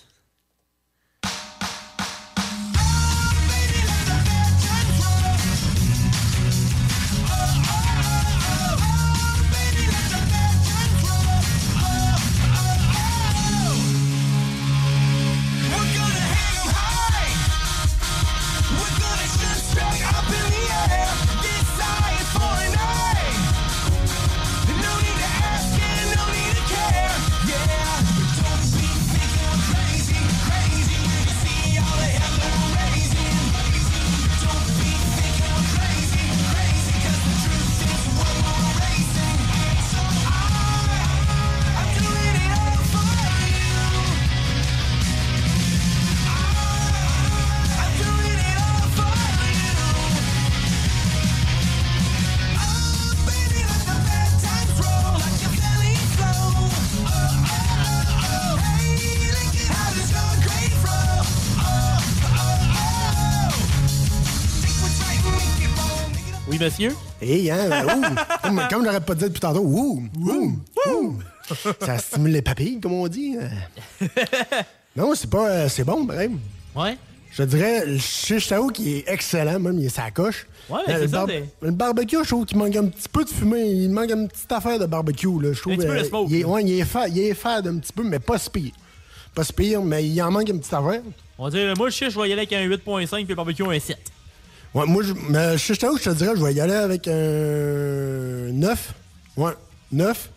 Monsieur? Et hein, ouh, comme, comme j'aurais pas dit depuis tantôt, ouh, ouh, ouh. Ça stimule les papilles, comme on dit. [laughs] non, c'est pas, euh, c'est bon, bref. Ouais. Je dirais, le shish tao qui est excellent, même, il est sa coche. Ouais, mais Euh, c'est le, ça, t'es- le barbecue, je trouve qu'il manque un petit peu de fumée. Il manque une petite affaire de barbecue, là. Je trouve, Un petit peu de euh, smoke, Il est, là. ouais, il est fa- il est fade un petit peu, mais pas si pire. Pas si pire, mais il en manque une petite affaire. On dirait, moi, je sais, je vais y aller avec un 8.5 puis le barbecue un 7. Ouais, moi, je, mais shish tao, je te dirais, je vais y aller avec un 9. Ouais, 9.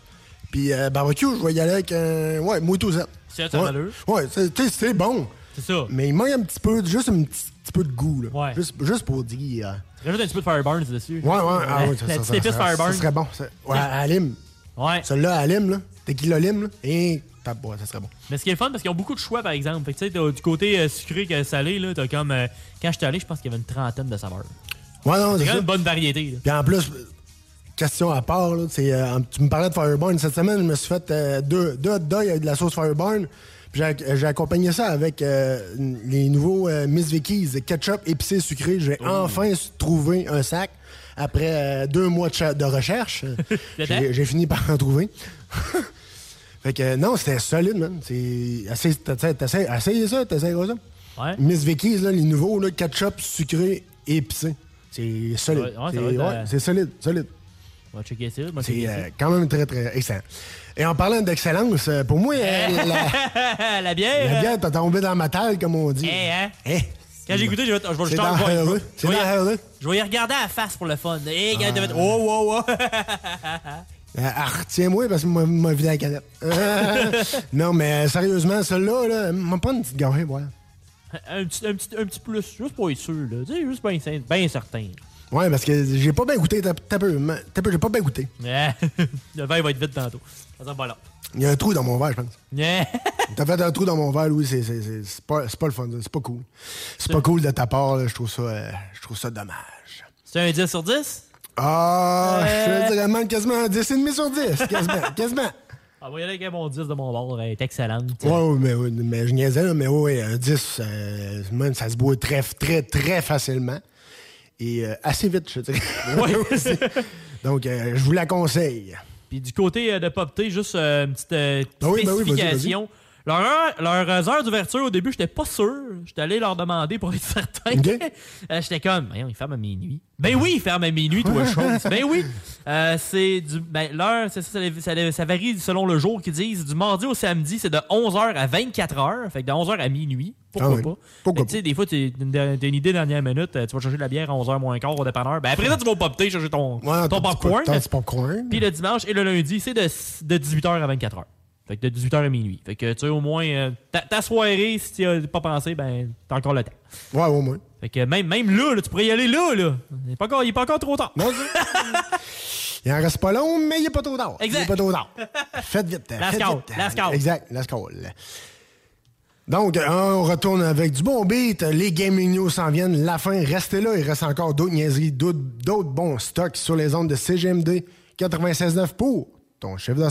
Puis euh, barbecue, je vais y aller avec un. Ouais, Moto 7. C'est un ouais. malheur. Ouais, c'est tu sais, c'est bon. C'est ça. Mais il manque un petit peu, juste un petit, petit peu de goût, là. Ouais. Juste, juste pour dire. euh, Rajoute un petit peu de Fireburns dessus. Ouais, ouais, ah ouais, ça, [laughs] La ça, petite ça, épice ça, Fireburns. ça serait bon. Ouais, à lime. Ouais. Celui-là à lime, là. Tequila lime, là. Et ouais, ça serait bon. Mais ce qui est fun, parce qu'ils ont beaucoup de choix, par exemple. Fait que tu sais, du côté euh, sucré que salé, là, t'as comme. euh, quand j'étais allé, je pense qu'il y avait une trentaine de saveurs. Ouais, non, C'est quand même une bonne variété. Puis en plus, question à part, là, euh, tu me parlais de Fireburn. Cette semaine, je me suis fait deux, deux hot dogs avec de la sauce Fireburn. Puis j'ai, accompagné ça avec les nouveaux Miss Vicky's ketchup épicé sucré. J'ai enfin trouvé un sac après deux mois de, de recherche. [laughs] j'ai fini par en trouver. [laughs] fait que non, c'était solide, man. C'est, essaye, t'essayes, t'essayes- essaye ça, ça. Ouais. Miss Vicky's, là, les nouveaux, là, ketchup sucré épicé. C'est solide. Ouais, ouais, ça c'est, euh, solide, solide. On va checker ça. C'est euh, quand même très, très excellent. Et en parlant d'excellence, euh, pour moi, euh, la, ça. [laughs] la bière. la bière t'a tombé dans ma table, comme on dit. Eh, hein? Eh, Quand j'ai goûté, je vais, je vais juste dans en- C'est je vais y- regarder à la face pour le fun. Eh, quand Ah. Oh, oh, oh. [laughs] Euh, ah, retiens-moi parce que m'a vidé la canette. non, mais euh, sérieusement, celle-là, là, m'a pas une petite gorgée, ouais. Un petit, un, petit, un petit plus, juste pour être sûr, là. Tu sais, juste bien bien certain. Ouais, parce que j'ai pas bien goûté. T'as peu, ma- t'as peu, j'ai pas bien goûté. [laughs] Le verre va être vite tantôt. Là. Il y a un trou dans mon verre, je pense. [laughs] Yeah. T'as fait un trou dans mon verre, Louis, c'est, c'est, c'est, c'est pas, le fun, c'est pas cool. C'est pas cool de ta part, là, je trouve ça, euh, je trouve ça dommage. C'est un 10 sur 10? Ah, Euh. je dirais même quasiment un 10,5 sur 10, quasiment, [laughs] quasiment. Ah, moi, y avec un bon 10 de mon bord. Elle est excellente. Ouais, ouais, mais, mais je niaisais, là, mais ouais, un 10, euh, même, ça se boit très, très, très facilement. Et euh, assez vite, je dirais. Ouais. [laughs] aussi. Donc, euh, je vous la conseille. Puis du côté de Popté, juste une petite Ah oui, ben oui, vas-y, spécification. Leur heure- Leurs heures d'ouverture, au début, j'étais pas sûr. J'étais allé leur demander pour être [laughs] certain. Euh, j'étais comme, ils ferment à minuit. Ben oui, ils ferment à minuit, toi, [laughs] chose. Ben oui. Euh, c'est du. Ben, l'heure, c'est ça, ça, ça- ça varie selon le jour qu'ils disent. Du mardi au samedi, c'est de 11h à 24h. Fait que de 11h à minuit. Pourquoi Ah oui. pas? Pourquoi Mais Tu sais, des fois, tu as une idée dernière minute. euh, Tu vas chercher de la bière à 11h moins quart au dépanneur. Ben après ça, tu vas au popter chercher ton, popcorn. Ton popcorn. Puis le dimanche et le lundi, c'est de, de 18h à 24h. Fait que de 18h à minuit. Fait que tu sais, au moins, euh, ta, ta soirée, si tu as pas pensé, ben, t'as encore le temps. Ouais, au moins. Fait que même, même là, là, tu pourrais y aller là, là. Il est pas encore, il est pas encore trop tard. Non, [laughs] Il en reste pas long, mais il est pas trop tard. Exact. Il est pas trop tard. Faites vite. Last faites call, vite. last call. Exact, last call. Donc, euh, on retourne avec du bon beat. Les Gaming News s'en viennent. La fin, restez là. Il reste encore d'autres niaiseries, d'autres bons stocks sur les ondes de CGMD 96.9 pour ton chef de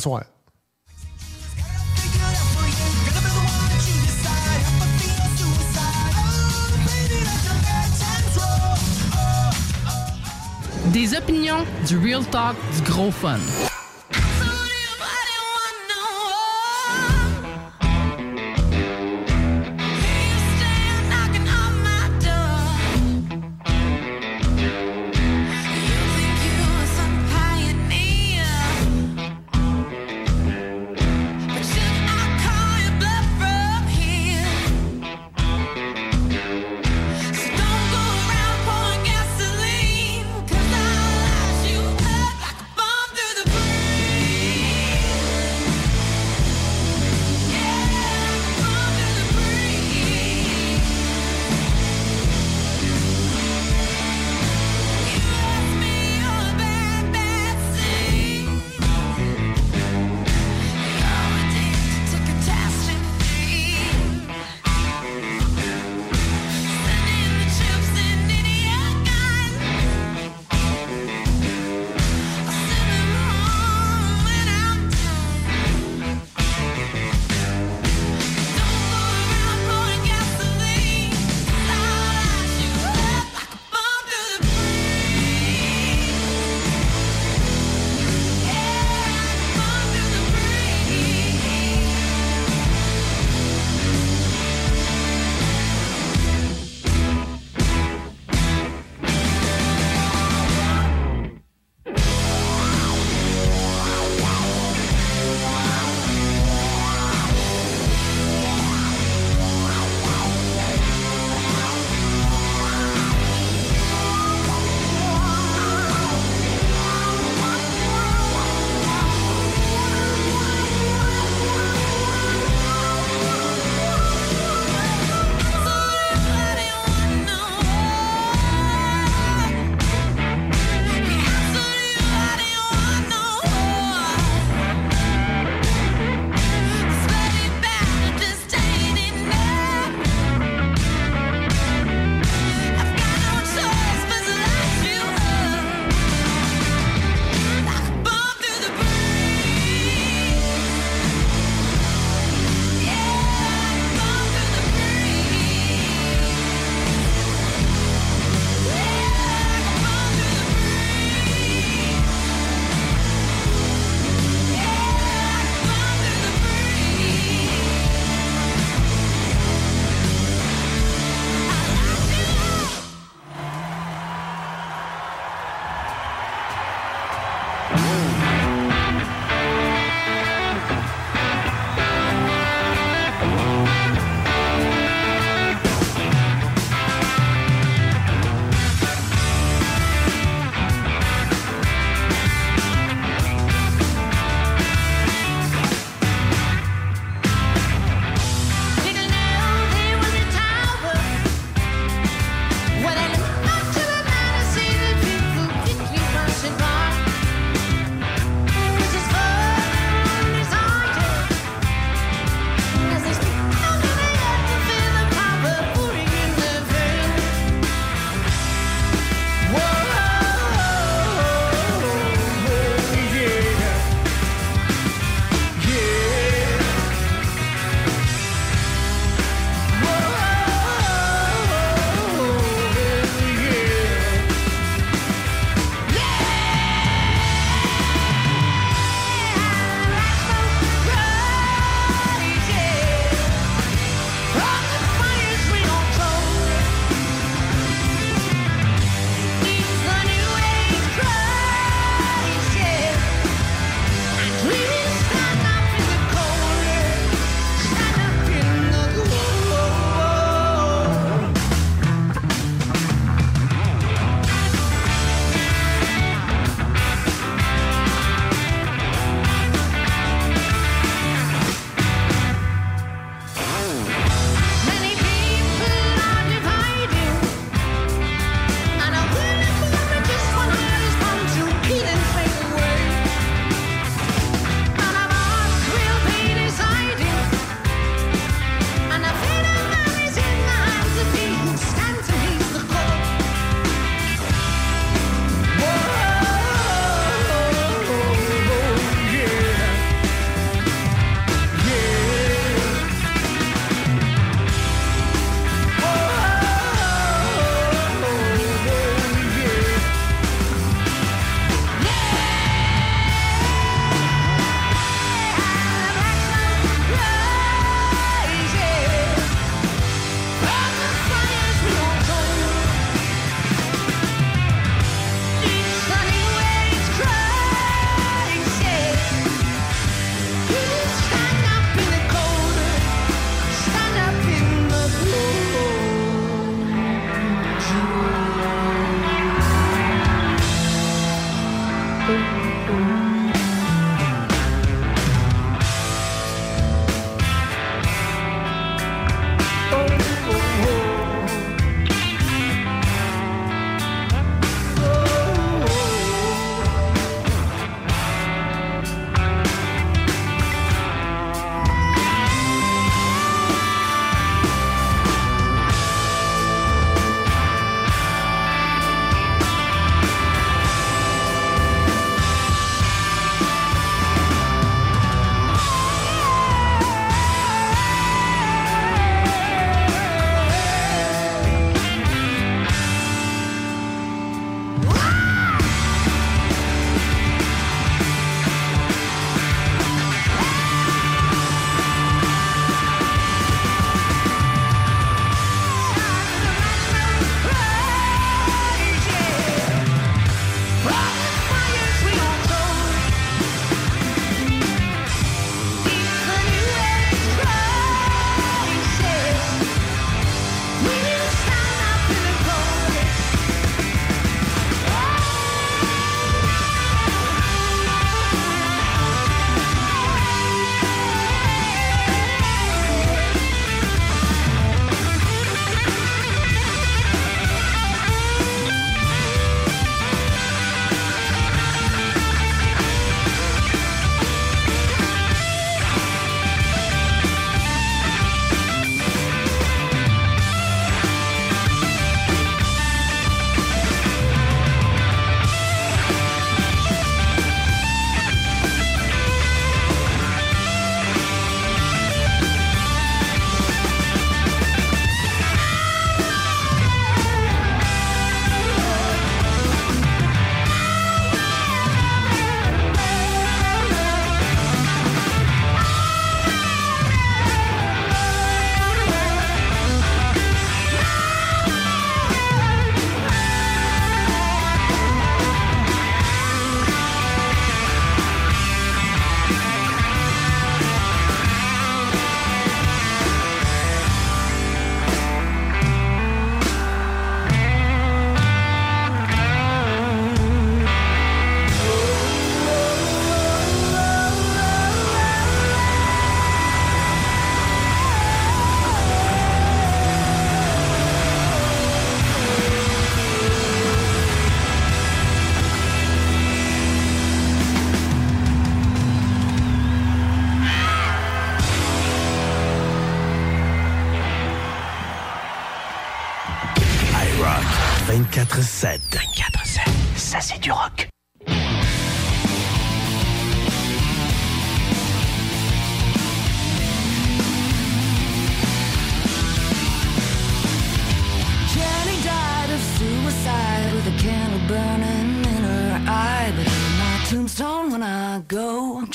Des opinions, du real talk, du gros fun.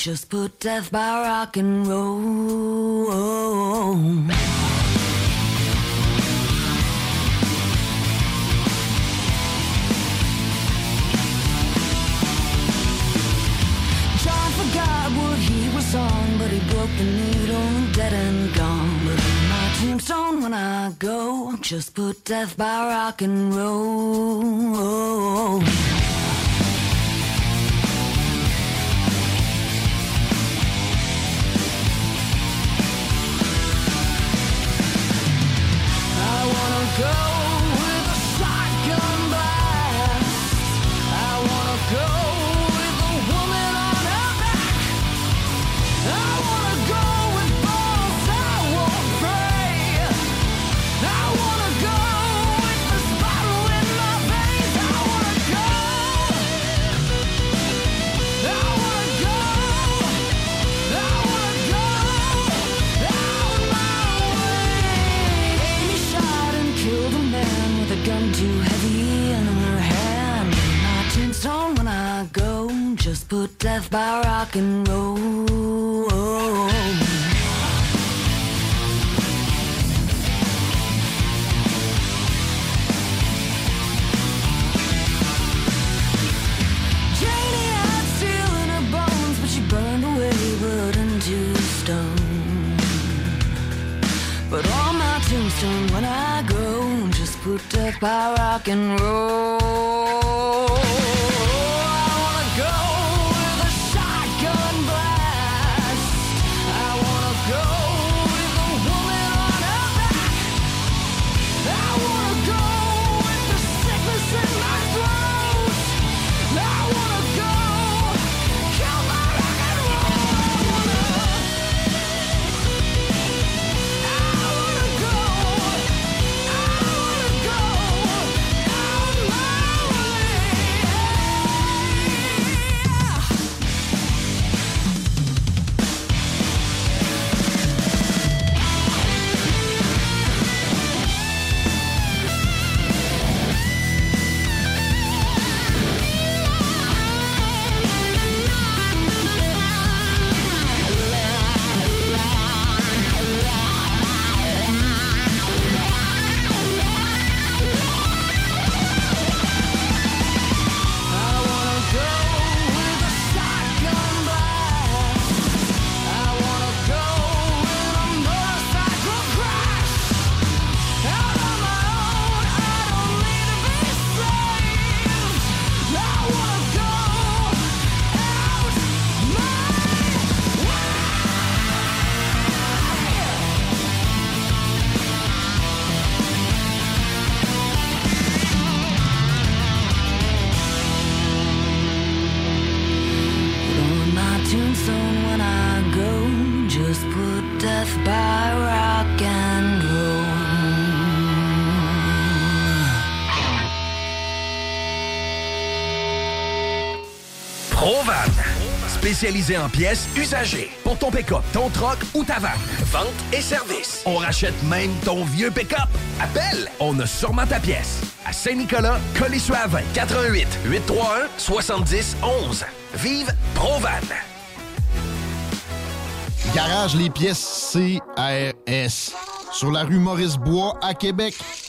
Just put death by rock and roll. John forgot what he was on, but he broke the needle, dead and gone. But on my tombstone, when I go, just put death by rock and roll. Go go, just put death by rock and roll. Janie had steel in her bones, but she burned away, but into stone. But on my tombstone, when I go, just put death by rock and roll. Spécialisé en pièces usagées. Pour ton pick-up, ton troc ou ta vanne. Vente et service. On rachète même ton vieux pick-up. Appelle, on a sûrement ta pièce. À Saint-Nicolas, Colissois à 20, 88 831 70 11. Vive Provan. Garage les pièces CRS. Sur la rue Maurice-Bois à Québec.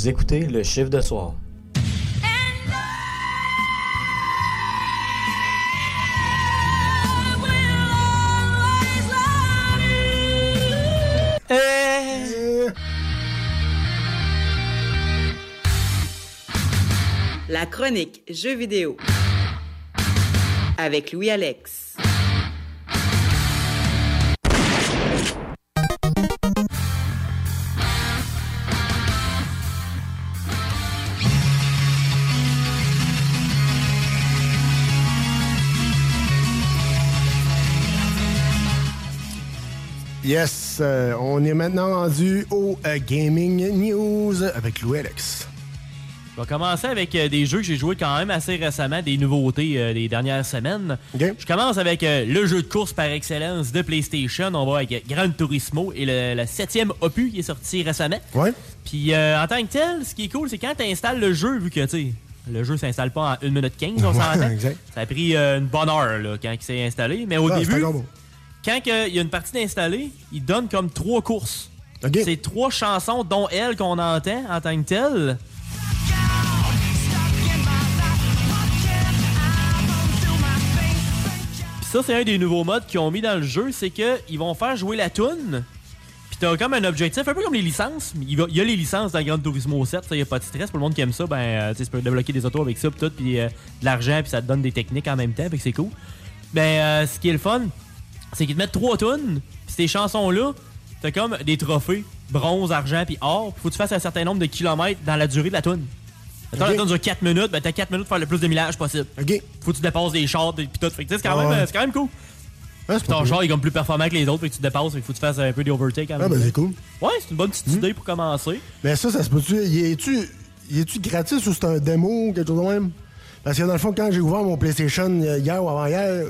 Vous écoutez le chiffre de soir. La chronique Jeux vidéo avec Louis-Alex. Yes, euh, on est maintenant rendu au euh, Gaming News avec Louis Alex. Je vais commencer avec euh, des jeux que j'ai joués quand même assez récemment, des nouveautés des dernières semaines. Je commence avec le jeu de course par excellence de PlayStation. On va avec Gran Turismo et le, le septième opus qui est sorti récemment. Ouais. Puis en tant que tel, ce qui est cool, c'est quand tu installes le jeu, vu que tu le jeu s'installe pas en 1 minute 15, on s'entend. Ça a pris euh, une bonne heure là, quand il s'est installé. Mais au Ah, début. Quand il y a une partie d'installer, il donne comme trois courses. C'est trois chansons, dont elle qu'on entend en tant que telle. Puis ça, c'est un des nouveaux modes qu'ils ont mis dans le jeu, c'est que ils vont faire jouer la tune. Puis t'as comme un objectif, un peu comme les licences. Il va- il y a les licences dans Gran Turismo 7, ça, y a pas de stress. Pour le monde qui aime ça, ben, euh, tu peux débloquer des autos avec ça, puis tout, puis euh, de l'argent, puis ça te donne des techniques en même temps, que c'est cool. Ben, euh, ce qui est le fun, c'est qu'ils te mettent trois tunes, puis ces chansons-là, t'as comme des trophées, bronze, argent, puis or. Faut que tu fasses un certain nombre de kilomètres dans la durée de la tune. Mettons, Ok. la tune dure 4 minutes, ben t'as 4 minutes pour faire le plus de millage possible. OK. Faut que tu dépasses des chars, puis tout. Fait que c'est quand, Ah même, ouais. euh, c'est quand même cool. c'est Puis ton pas char est comme plus performant que les autres, fait que tu dépasses, fait que faut que tu fasses un peu d'overtake en Ah, même ben c'est cool. Ouais, c'est une bonne petite idée pour commencer. Mais ça, ça se peut-tu. Y est-tu y est-tu gratis ou c'est un démo ou quelque chose de même? Parce que dans le fond, quand j'ai ouvert mon PlayStation euh, hier ou avant-hier,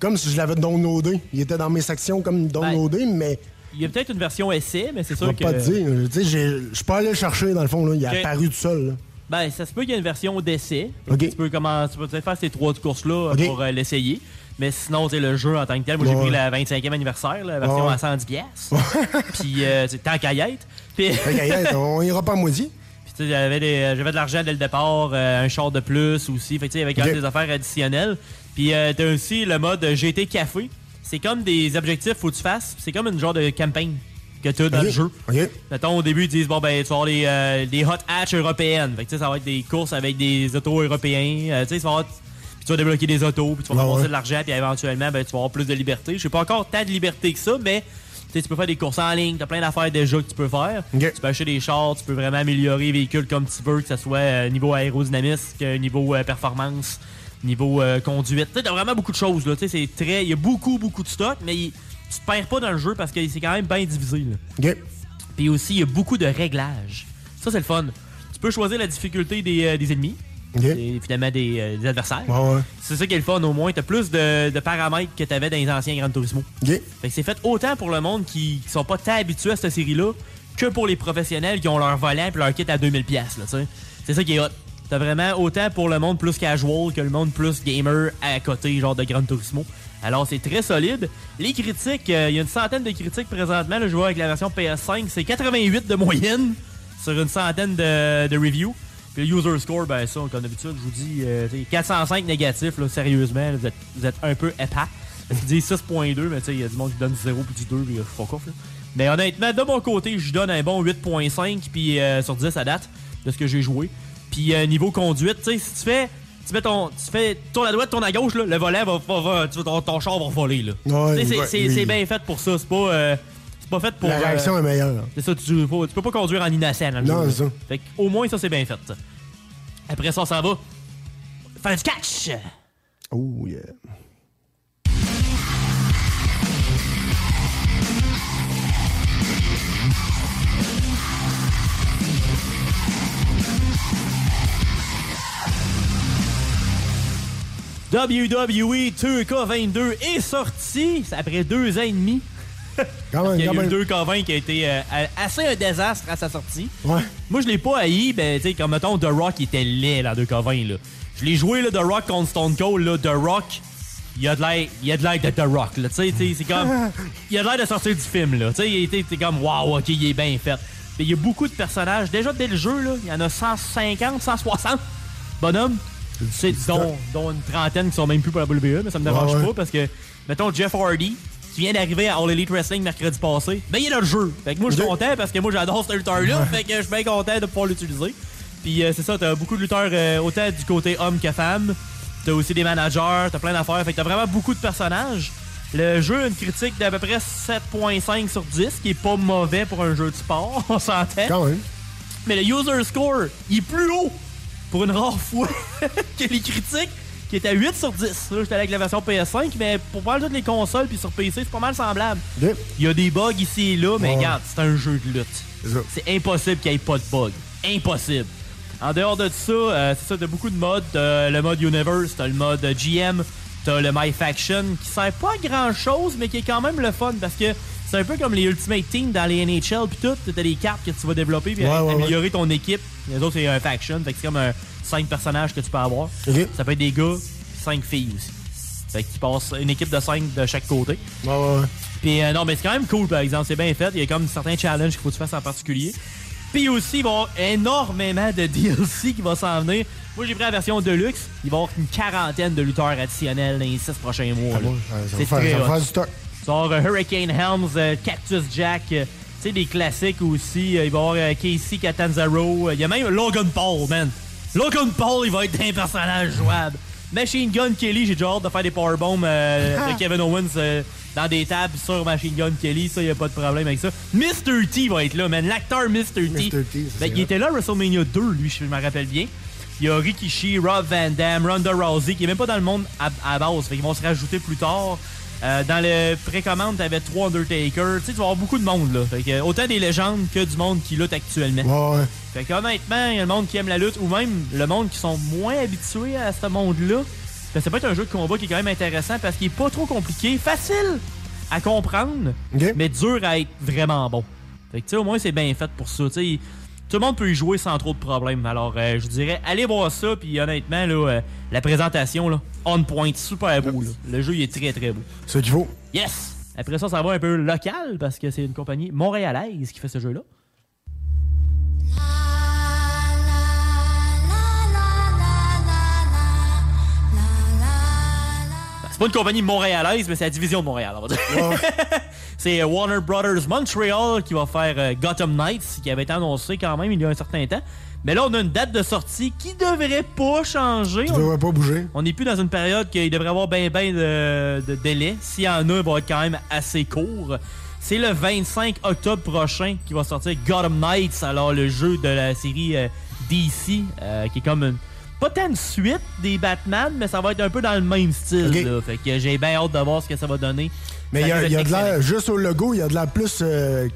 comme si je l'avais downloadé. Il était dans mes sections comme downloadé, mais Il y a peut-être une version essai, mais c'est je sûr que. pas te dire. Je suis pas allé le chercher dans le fond. Là. Il est apparu tout seul. là. Ben, ça se peut qu'il y ait une version d'essai. Tu peux comment, tu peux peut-être faire ces trois courses-là euh, pour euh, l'essayer. Mais sinon, sais, le jeu en tant que tel, moi j'ai Ouais. pris la 25e anniversaire, la version Ouais. à 110 pièces. [laughs] Puis, euh, c'est tant qu'à y être. Puis, on ira pas à moitié. [laughs] Puis, tu sais, j'avais, de l'argent dès le départ, euh, un char de plus aussi. Fait que, tu sais, il y avait quand même Ok. des affaires additionnelles. Puis, euh, t'as aussi le mode GT Café. C'est comme des objectifs faut que tu fasses. C'est comme une genre de campagne que tu as dans le jeu. OK. Mettons, au début, ils disent, bon, ben, tu vas avoir les, euh, des hot hatch européennes. Fait que, ça va être des courses avec des autos européens. Euh, tu sais, ça va être- Puis tu vas débloquer des autos, puis tu vas ouais. de l'argent, puis éventuellement, ben, tu vas avoir plus de liberté. Je sais pas encore tant de liberté que ça, mais tu peux faire des courses en ligne, tu as plein d'affaires déjà que tu peux faire. Tu peux acheter des chars, tu peux vraiment améliorer les véhicules comme tu veux, que ce soit euh, niveau aérodynamisme, niveau euh, performance, niveau euh, conduite. Tu as vraiment beaucoup de choses. Là. C'est très, il y a beaucoup, beaucoup de stock, mais tu te perds pas dans le jeu parce que c'est quand même bien divisé. Là. Puis aussi, il y a beaucoup de réglages. Ça, c'est le fun. Tu peux choisir la difficulté des, euh, des ennemis. Et finalement des, euh, des adversaires. Ouais, ouais. C'est ça qui est le fun au moins. T'as plus de, de paramètres que t'avais dans les anciens Gran Turismo. Fait que c'est fait autant pour le monde qui, qui sont pas tant habitués à cette série-là que pour les professionnels qui ont leur volant et leur kit à 2000$. là, tu sais. C'est ça qui est hot. T'as vraiment autant pour le monde plus casual que le monde plus gamer à côté, genre de Gran Turismo. Alors c'est très solide. Les critiques, euh, il y a une centaine de critiques présentement. Là, je vois avec la version PS5, c'est 88 de moyenne [laughs] sur une centaine de, reviews. Puis le user score, ben ça, comme d'habitude, je vous dis, euh, t'sais, 405 négatifs, là, sérieusement, vous, êtes, un peu épais. Parce qu'ils disent 6.2, mais tu sais, il y a du monde qui donne 0 puis du 2, puis euh, fuck off. là. Mais honnêtement, de mon côté, je donne un bon 8.5 puis euh, sur 10 à date de ce que j'ai joué. Puis euh, niveau conduite, tu sais, si tu fais. Tu fais ton. Tu fais tourne à droite, tourne à gauche, là, le volant va. va, va- ton, ton char va voler, là. Sais, c'est- ouais, c'est oui. c'est bien fait pour ça. C'est pas. euh, c'est pas fait pour. La réaction euh, est meilleure. c'est ça, tu, tu peux- tu peux pas conduire en innocent Non, c'est ça. Fait au moins, ça, c'est bien fait. ça. Après ça, s'en va. Faire du catch! Oh, yeah. WWE 2K22 est sorti c'est après deux ans et demi. Quand même, Il y a eu même. le 2K20 qui a été euh, assez un désastre à sa sortie. Ouais. Moi, je l'ai pas haï, ben, tu sais, comme mettons, The Rock il était laid, là, 2K20, là. Je l'ai joué, là, The Rock contre Stone Cold, là, The Rock, il a de l'air, de l'air de The Rock, là, tu sais, tu sais, c'est comme, [laughs] il a de l'air de sortir du film, là, tu sais, il était, t'es comme, waouh, ok, il est bien fait. Mais il y a beaucoup de personnages, déjà dès le jeu, là, il y en a 150, 160 bonhommes, tu sais, dont, dont une trentaine qui sont même plus pour la WWE, mais ça me dérange Ouais, ouais. pas, parce que, mettons, Jeff Hardy, qui vient d'arriver à All Elite Wrestling mercredi passé, ben il est dans le jeu. Fait que moi je suis content parce que moi j'adore ce lutteur-là, fait que je suis bien content de pouvoir l'utiliser. Puis euh, c'est ça, t'as beaucoup de lutteurs euh, autant du côté homme que femme. T'as aussi des managers, t'as plein d'affaires, fait que t'as vraiment beaucoup de personnages. Le jeu a une critique d'à peu près 7.5 sur 10, qui est pas mauvais pour un jeu de sport, [laughs] on s'entend. Quand même. Mais le user score, il est plus haut pour une rare fois [laughs] que les critiques, qui est à 8 sur 10. Là, j'étais avec la version PS5, mais pour parler de toutes les consoles puis sur PC, c'est pas mal semblable. Il y a des bugs ici et là, mais Ouais. regarde, c'est un jeu de lutte. C'est impossible qu'il n'y ait pas de bugs. Impossible. En dehors de ça, euh, c'est ça, t'as beaucoup de modes. T'as le mode Universe, t'as le mode GM, t'as le My Faction, qui sert pas à grand chose, mais qui est quand même le fun parce que c'est un peu comme les Ultimate Team dans les NHL puis tout. T'as des cartes que tu vas développer puis Ouais, ouais, améliorer ton équipe. Les autres, c'est un faction, fait que c'est comme un 5 personnages que tu peux avoir. Ça peut être des gars, 5 filles aussi. Fait que tu passes une équipe de 5 de chaque côté. Ouais, ouais. Puis euh, non, mais c'est quand même cool, par exemple. C'est bien fait. Il y a comme certains challenges qu'il faut que tu fasses en particulier. Puis aussi, il va y avoir énormément de [laughs] DLC qui va s'en venir. Moi, j'ai pris la version Deluxe. Il va y avoir une quarantaine de lutteurs additionnels dans les 6 prochains mois. là. bon, ça- ça C'est va faire- très ça va hot. faire du stock. Avoir euh, Hurricane Helms, euh, Cactus Jack, euh, tu sais, des classiques aussi. Il va y avoir Casey Catanzaro. Il y a même Logan Paul, man. Logan Paul, il va être un personnage jouable. Machine Gun Kelly, j'ai déjà hâte de faire des powerbombs euh, de [laughs] Kevin Owens euh, dans des tables sur Machine Gun Kelly. Ça, y a pas de problème avec ça. Mr. T va être là, man. L'acteur Mr. T. Mr. T, Ben, il était là à WrestleMania 2, lui, je me rappelle bien. Il y a Rikishi, Rob Van Dam, Ronda Rousey, qui est même pas dans le monde à, à base. Fait qu'ils vont se rajouter plus tard. Euh, dans le précommande, t'avais trois Undertaker. Tu sais, tu vas avoir beaucoup de monde, là. Fait que, autant des légendes que du monde qui lutte actuellement. Ouais. Fait que, honnêtement, il y a le monde qui aime la lutte, ou même le monde qui sont moins habitués à ce monde-là. Ça peut être un jeu de combat qui est quand même intéressant parce qu'il est pas trop compliqué, facile à comprendre, mais dur à être vraiment bon. Fait que, tu sais, au moins, c'est bien fait pour ça. Tu sais, tout le monde peut y jouer sans trop de problèmes. Alors, euh, je dirais, allez voir ça, puis honnêtement, là, euh, la présentation, là, on point, super beau. là. Le jeu, il est très, très beau. Ce qu'il faut. Yes! Après ça, ça va un peu local parce que c'est une compagnie montréalaise qui fait ce jeu-là. C'est pas une compagnie montréalaise, mais c'est la division de Montréal, on va dire. [laughs] c'est euh, Warner Brothers Montreal qui va faire euh, Gotham Knights, qui avait été annoncé quand même il y a un certain temps. Mais là, on a une date de sortie qui devrait pas changer. Tu On- devrais pas bouger. On n'est plus dans une période qu'il devrait y avoir bien ben de, de délai. S'il y en a, il va être quand même assez court. C'est le 25 octobre prochain qui va sortir Gotham Knights, alors le jeu de la série euh, DC, euh, qui est comme une, pas tant une suite des Batman, mais ça va être un peu dans le même style. Là. Fait que j'ai bien hâte de voir ce que ça va donner. Mais il y a, y de l'air, juste au logo, il y a de l'air plus euh,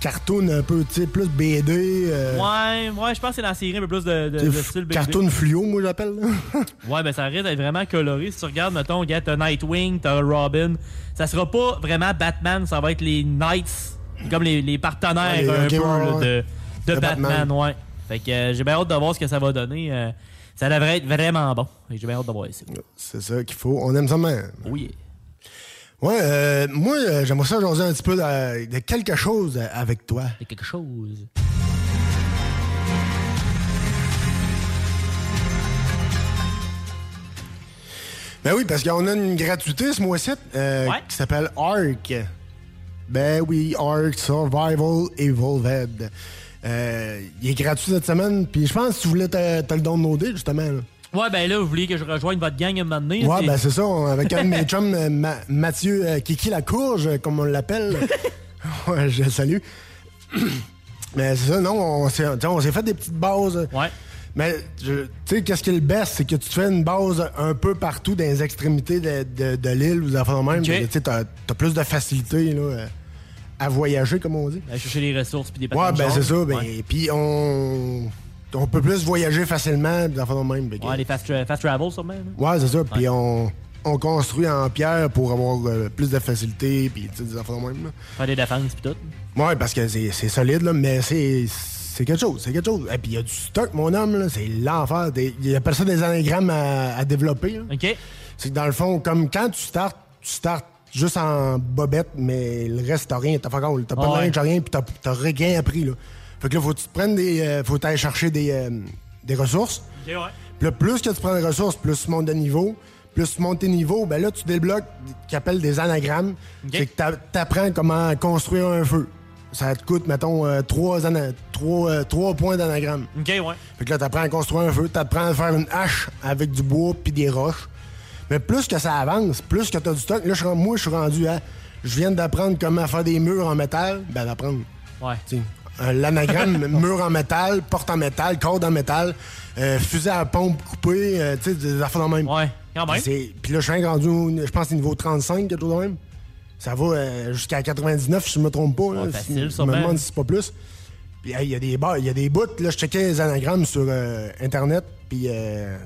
cartoon, un peu, tu sais, plus BD. euh, Ouais, ouais, je pense que c'est dans la série un peu plus de, style BD. cartoon fluo, moi j'appelle. [laughs] Ouais, ben ça risque d'être vraiment coloré. Si tu regardes, mettons, regarde, t'as Nightwing, t'as Robin. Ça sera pas vraiment Batman, ça va être les Knights, comme les, les partenaires Ouais, les- un peu ouais, là, ouais. de, de De Batman, Batman. ouais. Fait que euh, j'ai bien hâte de voir ce que ça va donner. Ça devrait être vraiment bon. J'ai bien hâte de voir ça. C'est ça qu'il faut. On aime ça même. Oui. Ouais, euh, moi, euh, j'aimerais ça jaser un petit peu de, de quelque chose avec toi. C'est quelque chose. Ben oui, parce qu'on a une gratuité ce mois-ci euh, qui s'appelle Ark. Ben oui, Ark Survival Evolved. Euh, il est gratuit cette semaine, puis je pense que tu voulais te, te le downloader, justement. là. Ouais, ben là, vous voulez que je rejoigne votre gang un moment donné? Ouais, ben c'est ça, on- avec un de mes [laughs] chums, euh, Ma- Mathieu euh, Kiki la courge, comme on l'appelle. [laughs] ouais, je le salue. [clears throat] Mais c'est ça, non, on s'est on fait des petites bases. Ouais. Mais tu sais, qu'est-ce qui est le best, c'est que tu te fais une base un peu partout dans les extrémités de, de- de l'île ou des affaires même. Ok. Tu sais, t'as as plus de facilité là, à voyager, comme on dit. Aller chercher les ressources puis des Ouais, ben c'est ça. Ben, Ouais. Puis on, on peut plus voyager facilement, des de même. Que- Ouais, les fast, tra- fast travel, sûrement. là. Ouais, c'est ça. Puis on, on construit en pierre pour avoir euh, plus de facilité, puis tu sais, des affaires de même. là. Faire des défenses puis tout. Ouais, parce que c'est solide, là, mais c'est c'est quelque chose, c'est quelque chose. Et puis il y a du stock, mon homme, là, c'est l'enfer. Il appelle ça des anagrammes à, à développer. là. OK. C'est que dans le fond, comme quand tu startes, tu startes juste en bobette, mais le reste, t'as rien, t'as pas. T'as pas Ouais. de linge, t'as rien, puis t'as- rien appris, là. Fait que là, faut que tu te prennes des. euh, faut aller chercher des, euh, des ressources. Ok, ouais. Puis là, plus que tu prends des ressources, plus tu montes de niveau. Plus tu montes tes niveaux, ben là, tu débloques ce qu'ils appellent des anagrammes. C'est que t'a- t'apprends comment construire un feu. Ça te coûte, mettons, euh, trois, trois points d'anagramme. OK, ouais. Fait que là, t'apprends à construire un feu, t'apprends à faire une hache avec du bois puis des roches. Mais plus que ça avance, plus que t'as du stock, là, je moi, je suis rendu à... Je viens d'apprendre comment faire des murs en métal. Ben, d'apprendre. Ouais. Tu sais, un- L'anagramme, [laughs] mur en métal, porte en métal, corde en métal, euh, fusil à pompe coupé, euh, tu sais, des affaires dans le même. Ouais, quand même. Puis là, je suis rendu, je pense, c'est niveau 35, quelque chose de même. Ça va euh, jusqu'à 99, si je me trompe pas. là. Ouais, Si- facile, je me demande si c'est pas plus. Puis il y a des il y a des bouts, là, je checkais les anagrammes sur euh, Internet, puis euh,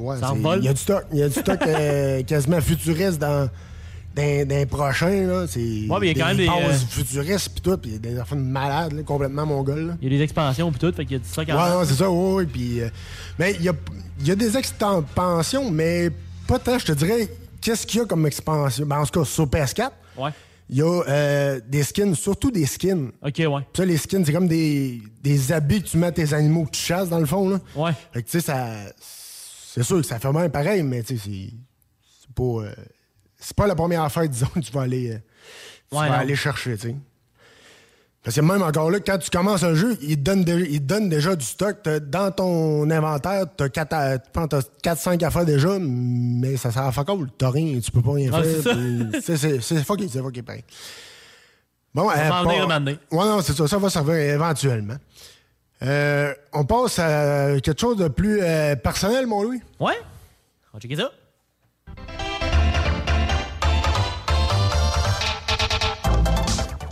ouais, il y a du stock, il y a du stock [laughs] euh, quasiment futuriste dans les prochains, là, c'est Ouais, mais il y a quand même des, euh, futuristes puis tout, puis des de malades, là, complètement mongols. Il y a des expansions puis tout, fait qu'il y a du stock Ouais, c'est ça, ouais, ouais, puis... euh, mais il y a, il y a des expansions, mais pas tant, je te dirais, qu'est-ce qu'il y a comme expansion? Ben, en tout cas, sur PS4, Ouais. il y a euh, des skins, surtout des skins. OK, ouais. Puis ça, les skins, c'est comme des, des habits que tu mets à tes animaux que tu chasses, dans le fond, là. Ouais. Fait que, tu sais, ça... C'est sûr que ça fait bien pareil, mais, tu sais, c'est... C'est pas... euh, c'est pas la première affaire, [laughs] disons, que tu vas aller... euh, tu Ouais, vas non. aller chercher, tu sais. Parce que même encore là, quand tu commences un jeu, il te donne, dé- il te donne déjà du stock. Dans ton inventaire, t'as 4-5 affaires déjà, mais ça sert à fuck all. T'as rien, tu peux pas rien Ah, faire. [laughs] c'est fucké, c'est fucké pareil. Bon, Ça va pas- donné. Ouais, non, c'est ça, ça va servir éventuellement. Euh, on passe à quelque chose de plus euh, personnel, mon Louis. Ouais? On va checker ça.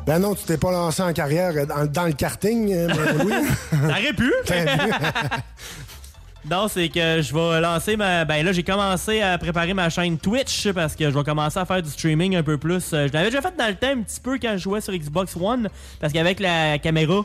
Ben non, tu t'es pas lancé en carrière dans, dans le karting, euh, mon [laughs] Louis. T'aurais pu. [laughs] Non, c'est que je vais lancer ma. Ben là, j'ai commencé à préparer ma chaîne Twitch parce que je vais commencer à faire du streaming un peu plus. Euh, Je l'avais déjà fait dans le temps un petit peu quand je jouais sur Xbox One parce qu'avec la caméra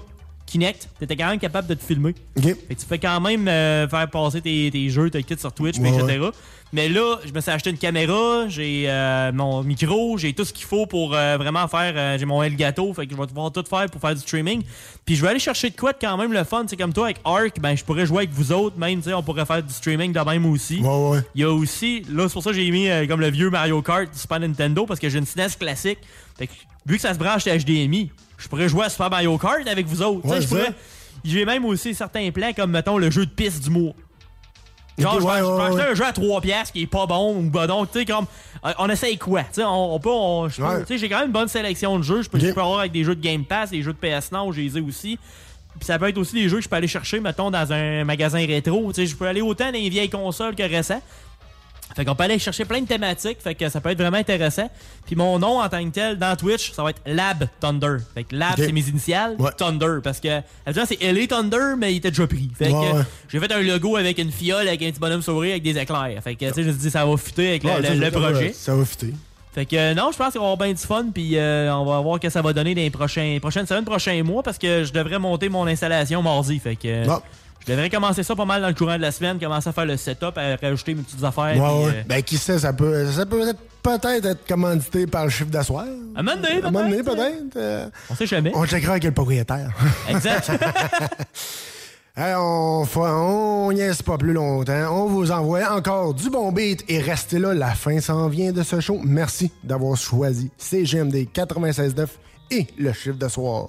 Kinect, t'étais quand même capable de te filmer. Fait que tu peux quand même euh, faire passer tes, tes jeux, tes kits sur Twitch, Ouais, etc. Mais là, je me suis acheté une caméra, j'ai euh, mon micro, j'ai tout ce qu'il faut pour euh, vraiment faire. j'ai mon Elgato, fait que je vais pouvoir tout faire pour faire du streaming. Puis je vais aller chercher de quoi de quand même le fun. C'est comme toi avec Arc, ben je pourrais jouer avec vous autres, même, tu sais, on pourrait faire du streaming de même aussi. Ouais, ouais. Il y a aussi, là, c'est pour ça que j'ai mis comme le vieux Mario Kart du Super Nintendo parce que j'ai une SNES classique. Fait que, vu que ça se branche à HDMI, je pourrais jouer à Super Mario Kart avec vous autres. Ouais, je pourrais. j'ai même aussi certains plans comme, mettons, le jeu de piste du mois. Genre, je vais- ouais, je vais ouais, acheter un jeu à 3 piastres qui est pas bon ou bah donc, tu sais, comme, on essaye quoi? Tu sais, on, on peut, on- Ouais. j'ai quand même une bonne sélection de jeux. Je peux, peux avoir avec des jeux de Game Pass, des jeux de PS Now, j'ai les aussi. Puis ça peut être aussi des jeux que je peux aller chercher, mettons, dans un magasin rétro. Tu sais, je peux aller autant dans les vieilles consoles que récents. Fait qu'on peut aller chercher plein de thématiques, fait que ça peut être vraiment intéressant. Puis mon nom en tant que tel dans Twitch, ça va être Lab Thunder. Fait que Lab c'est mes initiales, Thunder parce que habituellement c'est LA Thunder mais il était déjà pris. Fait que Ouais, ouais. j'ai fait un logo avec une fiole avec un petit bonhomme souris avec des éclairs. Fait que tu sais je me suis dit ça va fitter avec le, Ouais, le- projet. Ça va fitter. Fait que euh, non, je pense qu'on va avoir bien du fun puis euh, on va voir que ça va donner dans les prochains prochaines semaines, prochains mois parce que je devrais monter mon installation mardi. Fait que euh. Je devrais commencer ça pas mal dans le courant de la semaine, commencer à faire le setup, à rajouter mes petites affaires. Ouais, ouais. euh, Ben, qui sait, ça peut, ça peut être- peut-être être commandité par le chiffre d'asseoir. À un moment donné, À un peut-être, peut-être. euh, On sait jamais. On checkera avec le propriétaire. [laughs] Exact. [laughs] Hey, on, on niaise pas plus longtemps. On vous envoie encore du bon beat et restez là, la fin s'en vient de ce show. Merci d'avoir choisi CGMD 96.9 et le chiffre de soir.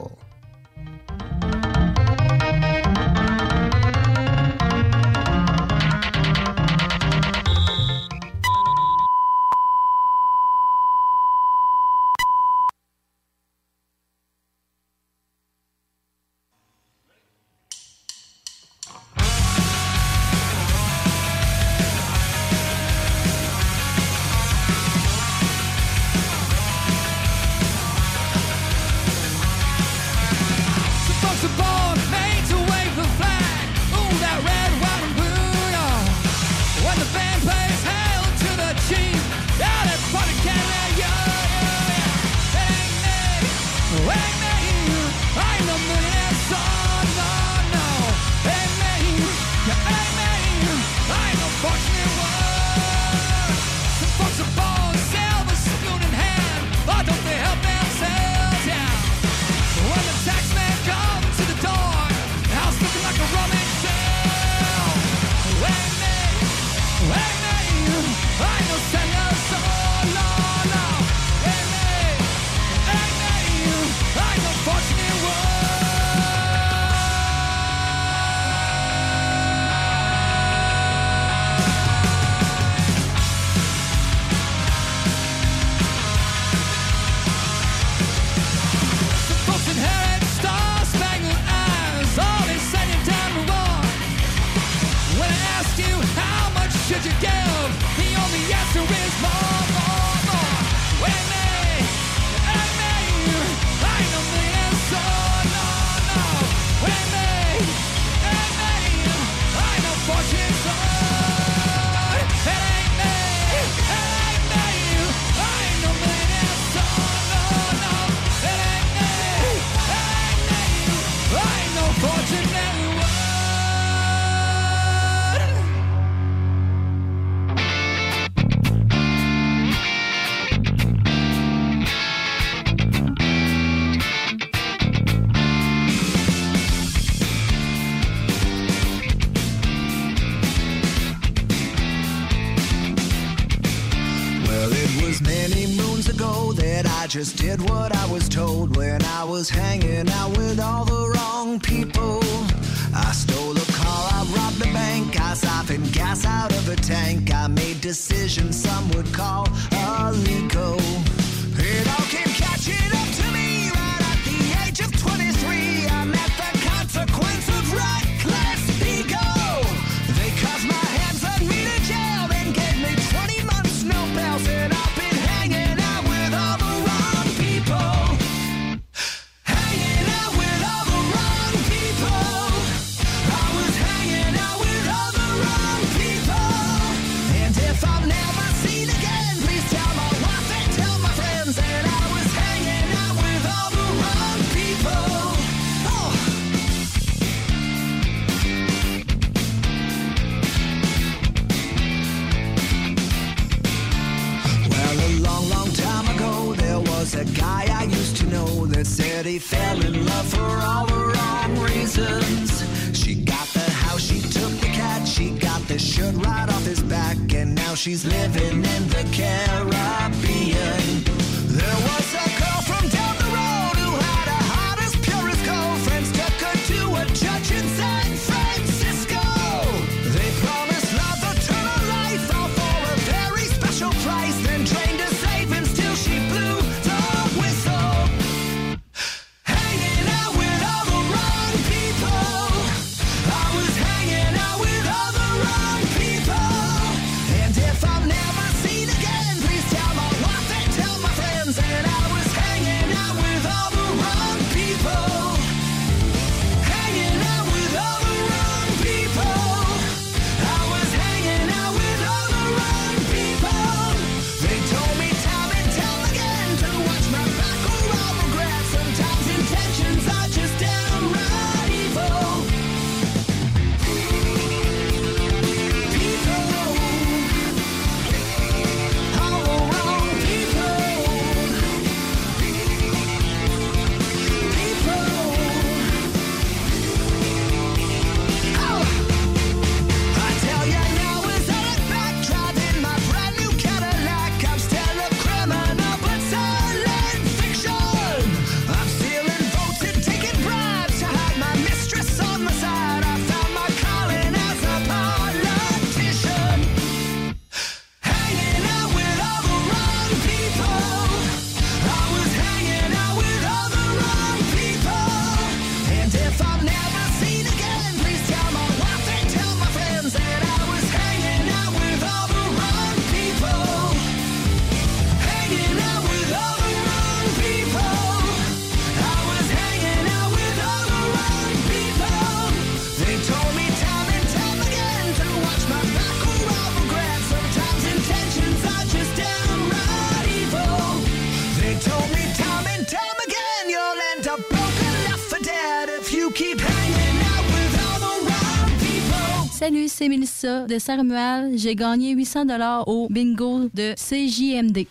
De Saint-Romuald. J'ai gagné 800 au bingo de CJMD.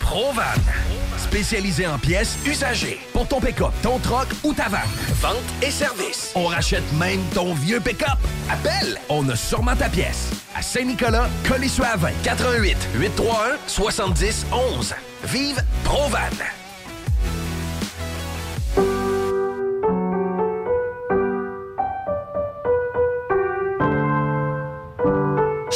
Provan. Spécialisé en pièces usagées. Pour ton pick-up, ton troc ou ta vanne. Vente et service. On rachète même ton vieux pick-up. Appelle, on a sûrement ta pièce. À Saint-Nicolas, Colissois à 20, 88 831 70 11. Vive Provan.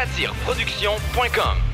Satireproduction.com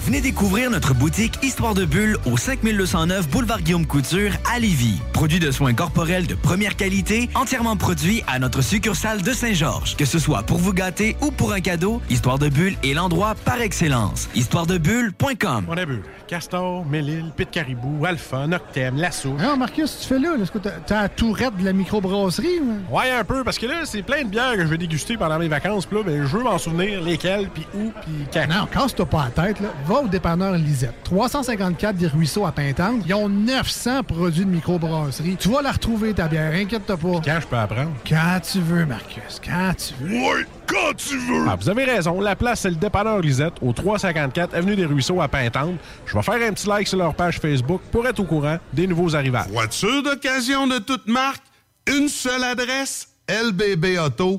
Venez découvrir notre boutique Histoire de Bulle au 5209 Boulevard Guillaume Couture à Lévis. Produit de soins corporels de première qualité, entièrement produit à notre succursale de Saint-Georges. Que ce soit pour vous gâter ou pour un cadeau, Histoire de Bulle est l'endroit par excellence. Histoiredebulle.com On a bu. Castor, Mélile, Pit Caribou, Alpha, Noctem, Lasso. Non, Marcus, tu fais là? Est-ce que t'as- t'as la tourette de la microbrasserie? ou? Ouais, un peu, parce que là, c'est plein de bières que je vais déguster pendant mes vacances. Puis là, ben, je veux m'en souvenir lesquelles, puis où, puis quand. Non, casse-toi pas la tête, là. Va au dépanneur Lisette. 354 des Ruisseaux à Pintante. Ils ont 900 produits de microbrasserie. Tu vas la retrouver, ta bière. Inquiète-toi pas. Quand je peux apprendre? Quand tu veux, Marcus. Quand tu veux. Ouais, quand tu veux! Ah, vous avez raison. La place, c'est le dépanneur Lisette, au 354 Avenue des Ruisseaux à Pintante. Je vais faire un petit like sur leur page Facebook pour être au courant des nouveaux arrivages. Voiture d'occasion de toute marque, une seule adresse, lbbauto.com.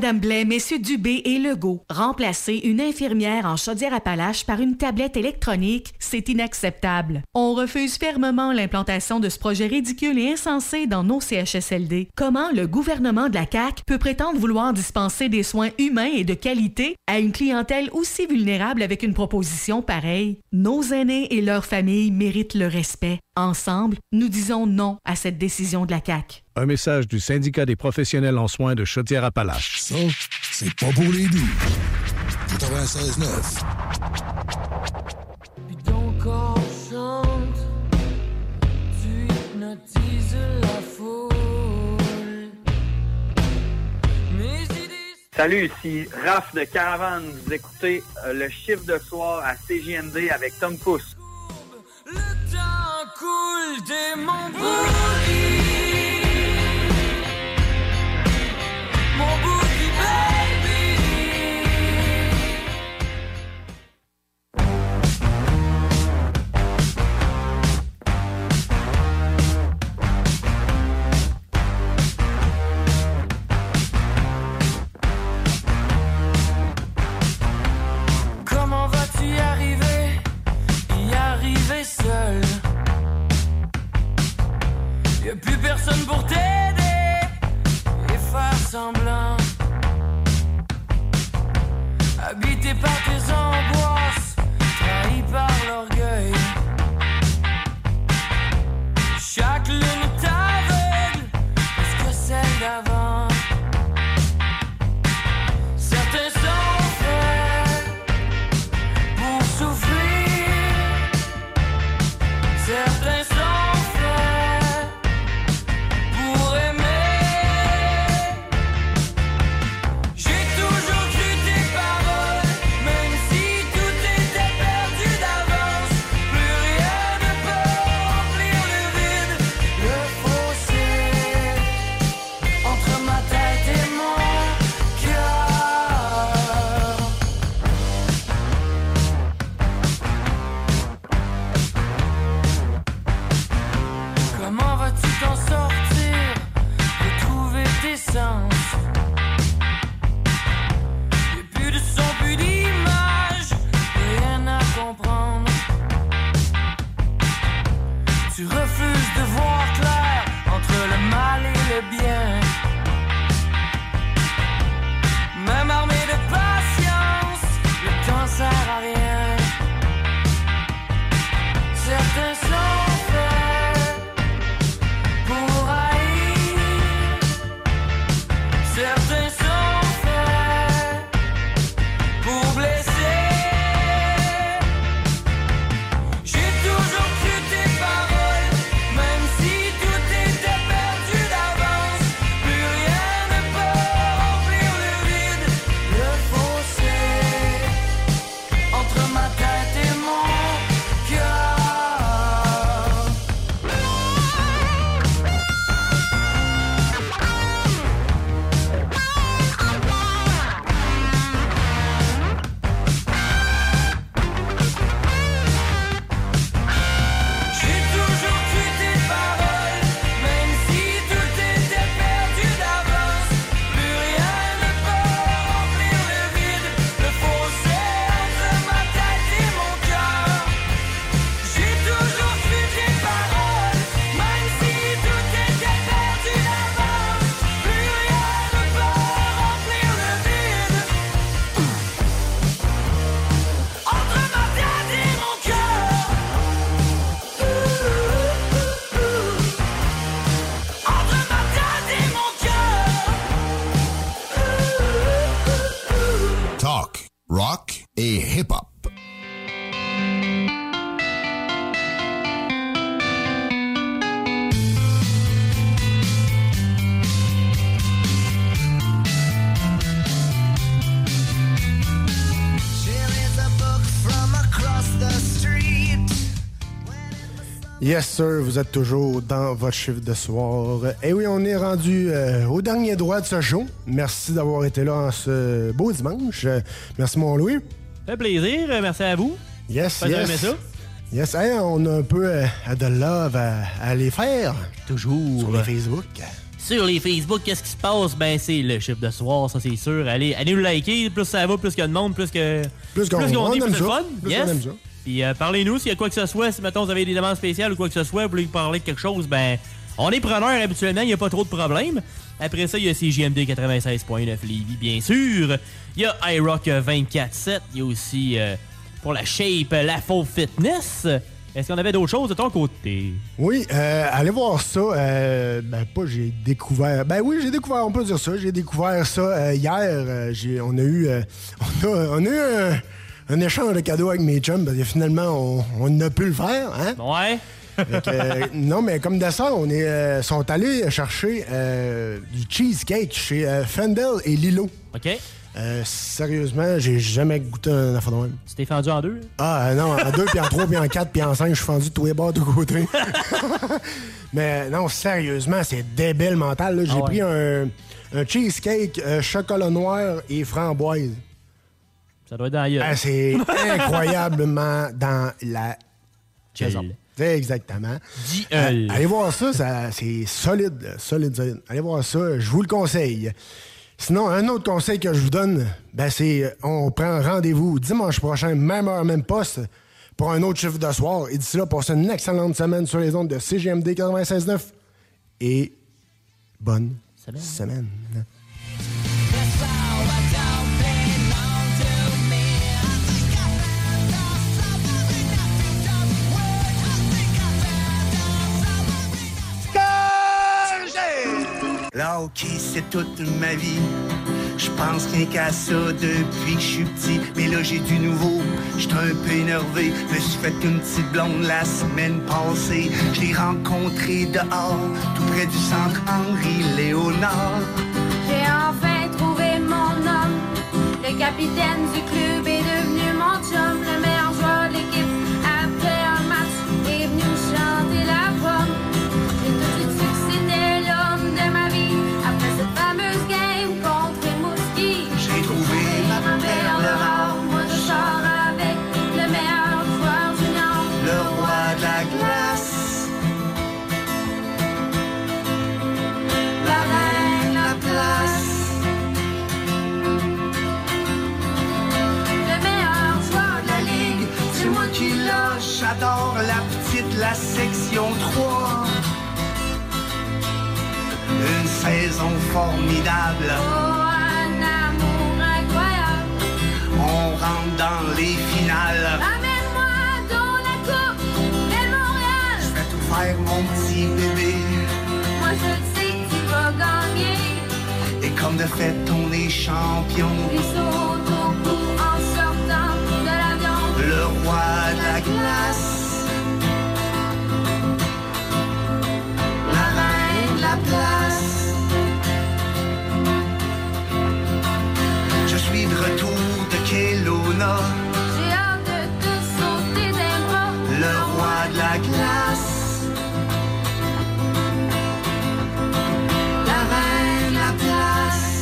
Madame Blais, Messieurs Dubé et Legault, remplacer une infirmière en Chaudière-Appalaches par une tablette électronique, c'est inacceptable. On refuse fermement l'implantation de ce projet ridicule et insensé dans nos CHSLD. Comment le gouvernement de la CAQ peut prétendre vouloir dispenser des soins humains et de qualité à une clientèle aussi vulnérable avec une proposition pareille? Nos aînés et leurs familles méritent le respect. Ensemble, nous disons non à cette décision de la CAQ. Un message du syndicat des professionnels en soins de Chaudière-Appalaches. Ça, c'est pas pour les doux. 96.9. Ton corps chante, tu hypnotises la foule. Mes idées Salut, ici Raph de Caravane. Vous écoutez euh, le chiffre de soir à CJMD avec Tom Pousse. Le temps coule des mon boogie Plus personne pour t'aider et faire semblant. Yes, sir, vous êtes toujours dans votre chiffre de soir. Et oui, on est rendu euh, au dernier droit de ce show. Merci d'avoir été là en ce beau dimanche. Merci, mon Louis. fait plaisir. euh, Merci à vous. Yes, yes. aimé ça? Yes, hey, on a un peu euh, de love à, à aller faire. Toujours. Sur les Facebook. Sur les Facebook, qu'est-ce qui se passe? Ben, c'est le chiffre de soir, ça, c'est sûr. Allez, allez nous liker. Plus ça va, plus qu'il y a de monde, plus que. Plus qu'on- est, aime plus ça. fun. Plus yes. on aime ça. Puis euh, parlez-nous s'il y a quoi que ce soit. Si, mettons, vous avez des demandes spéciales ou quoi que ce soit, vous voulez parler de quelque chose, ben, on est preneur habituellement, il n'y a pas trop de problèmes. Après ça, il y a CJMD 96.9 Lévis, bien sûr. Il y a iRock 24.7. Il y a aussi, euh, pour la shape, la faux fitness. Est-ce qu'on avait d'autres choses de ton côté? Oui, euh, allez voir ça. euh, ben, pas j'ai découvert. Ben oui, j'ai découvert, on peut dire ça. J'ai découvert ça euh, hier. euh, j'ai- on a eu, euh, [laughs] on a, on a eu un, un échange de cadeaux avec mes chums parce que finalement, on, on a pu le faire. Hein? Ouais. Euh, non, mais comme dessert, on est, euh, sont allés chercher euh, du cheesecake chez Fendel et Lilo. OK. Sérieusement, j'ai jamais goûté un affaire de même. Tu t'es fendu en deux? Ah euh, non, en deux, puis en trois, puis en quatre, puis en cinq, je suis fendu de tous les bords, de tous côtés. [laughs] Mais non, sérieusement, c'est débile mental. J'ai Ah ouais. pris un, un cheesecake chocolat noir et framboise. Ça doit être dans la. Ah, c'est [laughs] incroyablement dans la Gueule. Exactement. Euh, allez voir ça, ça c'est solide, solide, solide. Allez voir ça, je vous le conseille. Sinon, un autre conseil que je vous donne, ben c'est euh, on prend rendez-vous dimanche prochain, même heure, même poste, pour un autre chiffre de soir. Et d'ici là, passez une excellente semaine sur les ondes de CGMD 96.9 et bonne semaine. Là, ok, c'est toute ma vie. Je pense rien qu'à ça depuis que je suis petit. Mais là, j'ai du nouveau. J'étais un peu énervé. Me suis fait une petite blonde la semaine passée. Je l'ai rencontré dehors, tout près du centre Henri Léonard. J'ai enfin trouvé mon homme. Le capitaine du club formidable. Oh, un amour incroyable. On rentre dans les finales. Amène-moi dans la coupe de Montréal. Je vais tout faire, mon petit bébé. Moi je sais que tu vas gagner. Et comme de fait, on est champion. Puis saute au en sortant de l'avion. Le roi de la glace. J'ai hâte de te sauter des bras. Le roi de la glace. La reine de la place.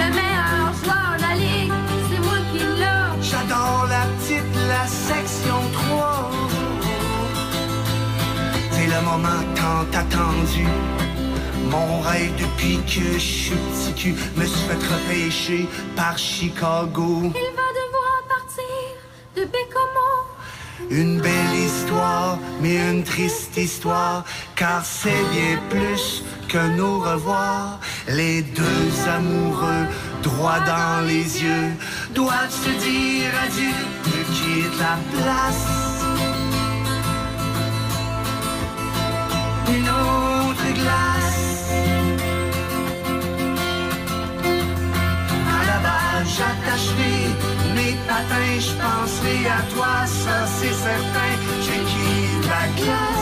Le meilleur joueur de la ligue, c'est moi qui l'a. J'adore la petite, la section 3. C'est le moment tant attendu. Mon rêve depuis que je suis petit cul me suis fait repêcher par Chicago. Il va devoir partir de Bécomo. Une belle histoire, mais une triste histoire, car c'est bien plus que nous revoir. Les deux amoureux, droit dans les yeux, doivent se dire adieu, me quitte la place. Une autre glace. J'attacherai mes patins, je penserai à toi, ça c'est certain. J'ai quitté la glace.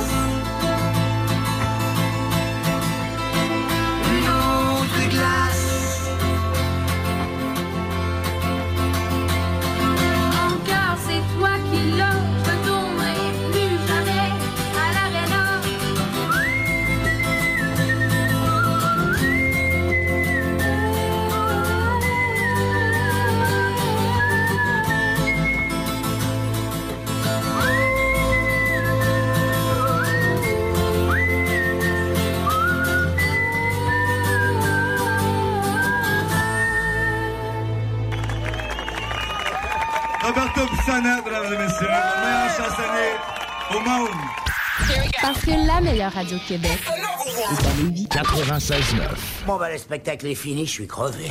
Mesdames et messieurs, au monde. Parce que la meilleure radio de Québec est à Lévis. 96.9. Bon, ben, le spectacle est fini, je suis crevé.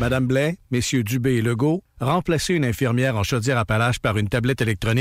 Madame Blais, Messieurs Dubé et Legault, remplacez une infirmière en chaudière-appalaches par une tablette électronique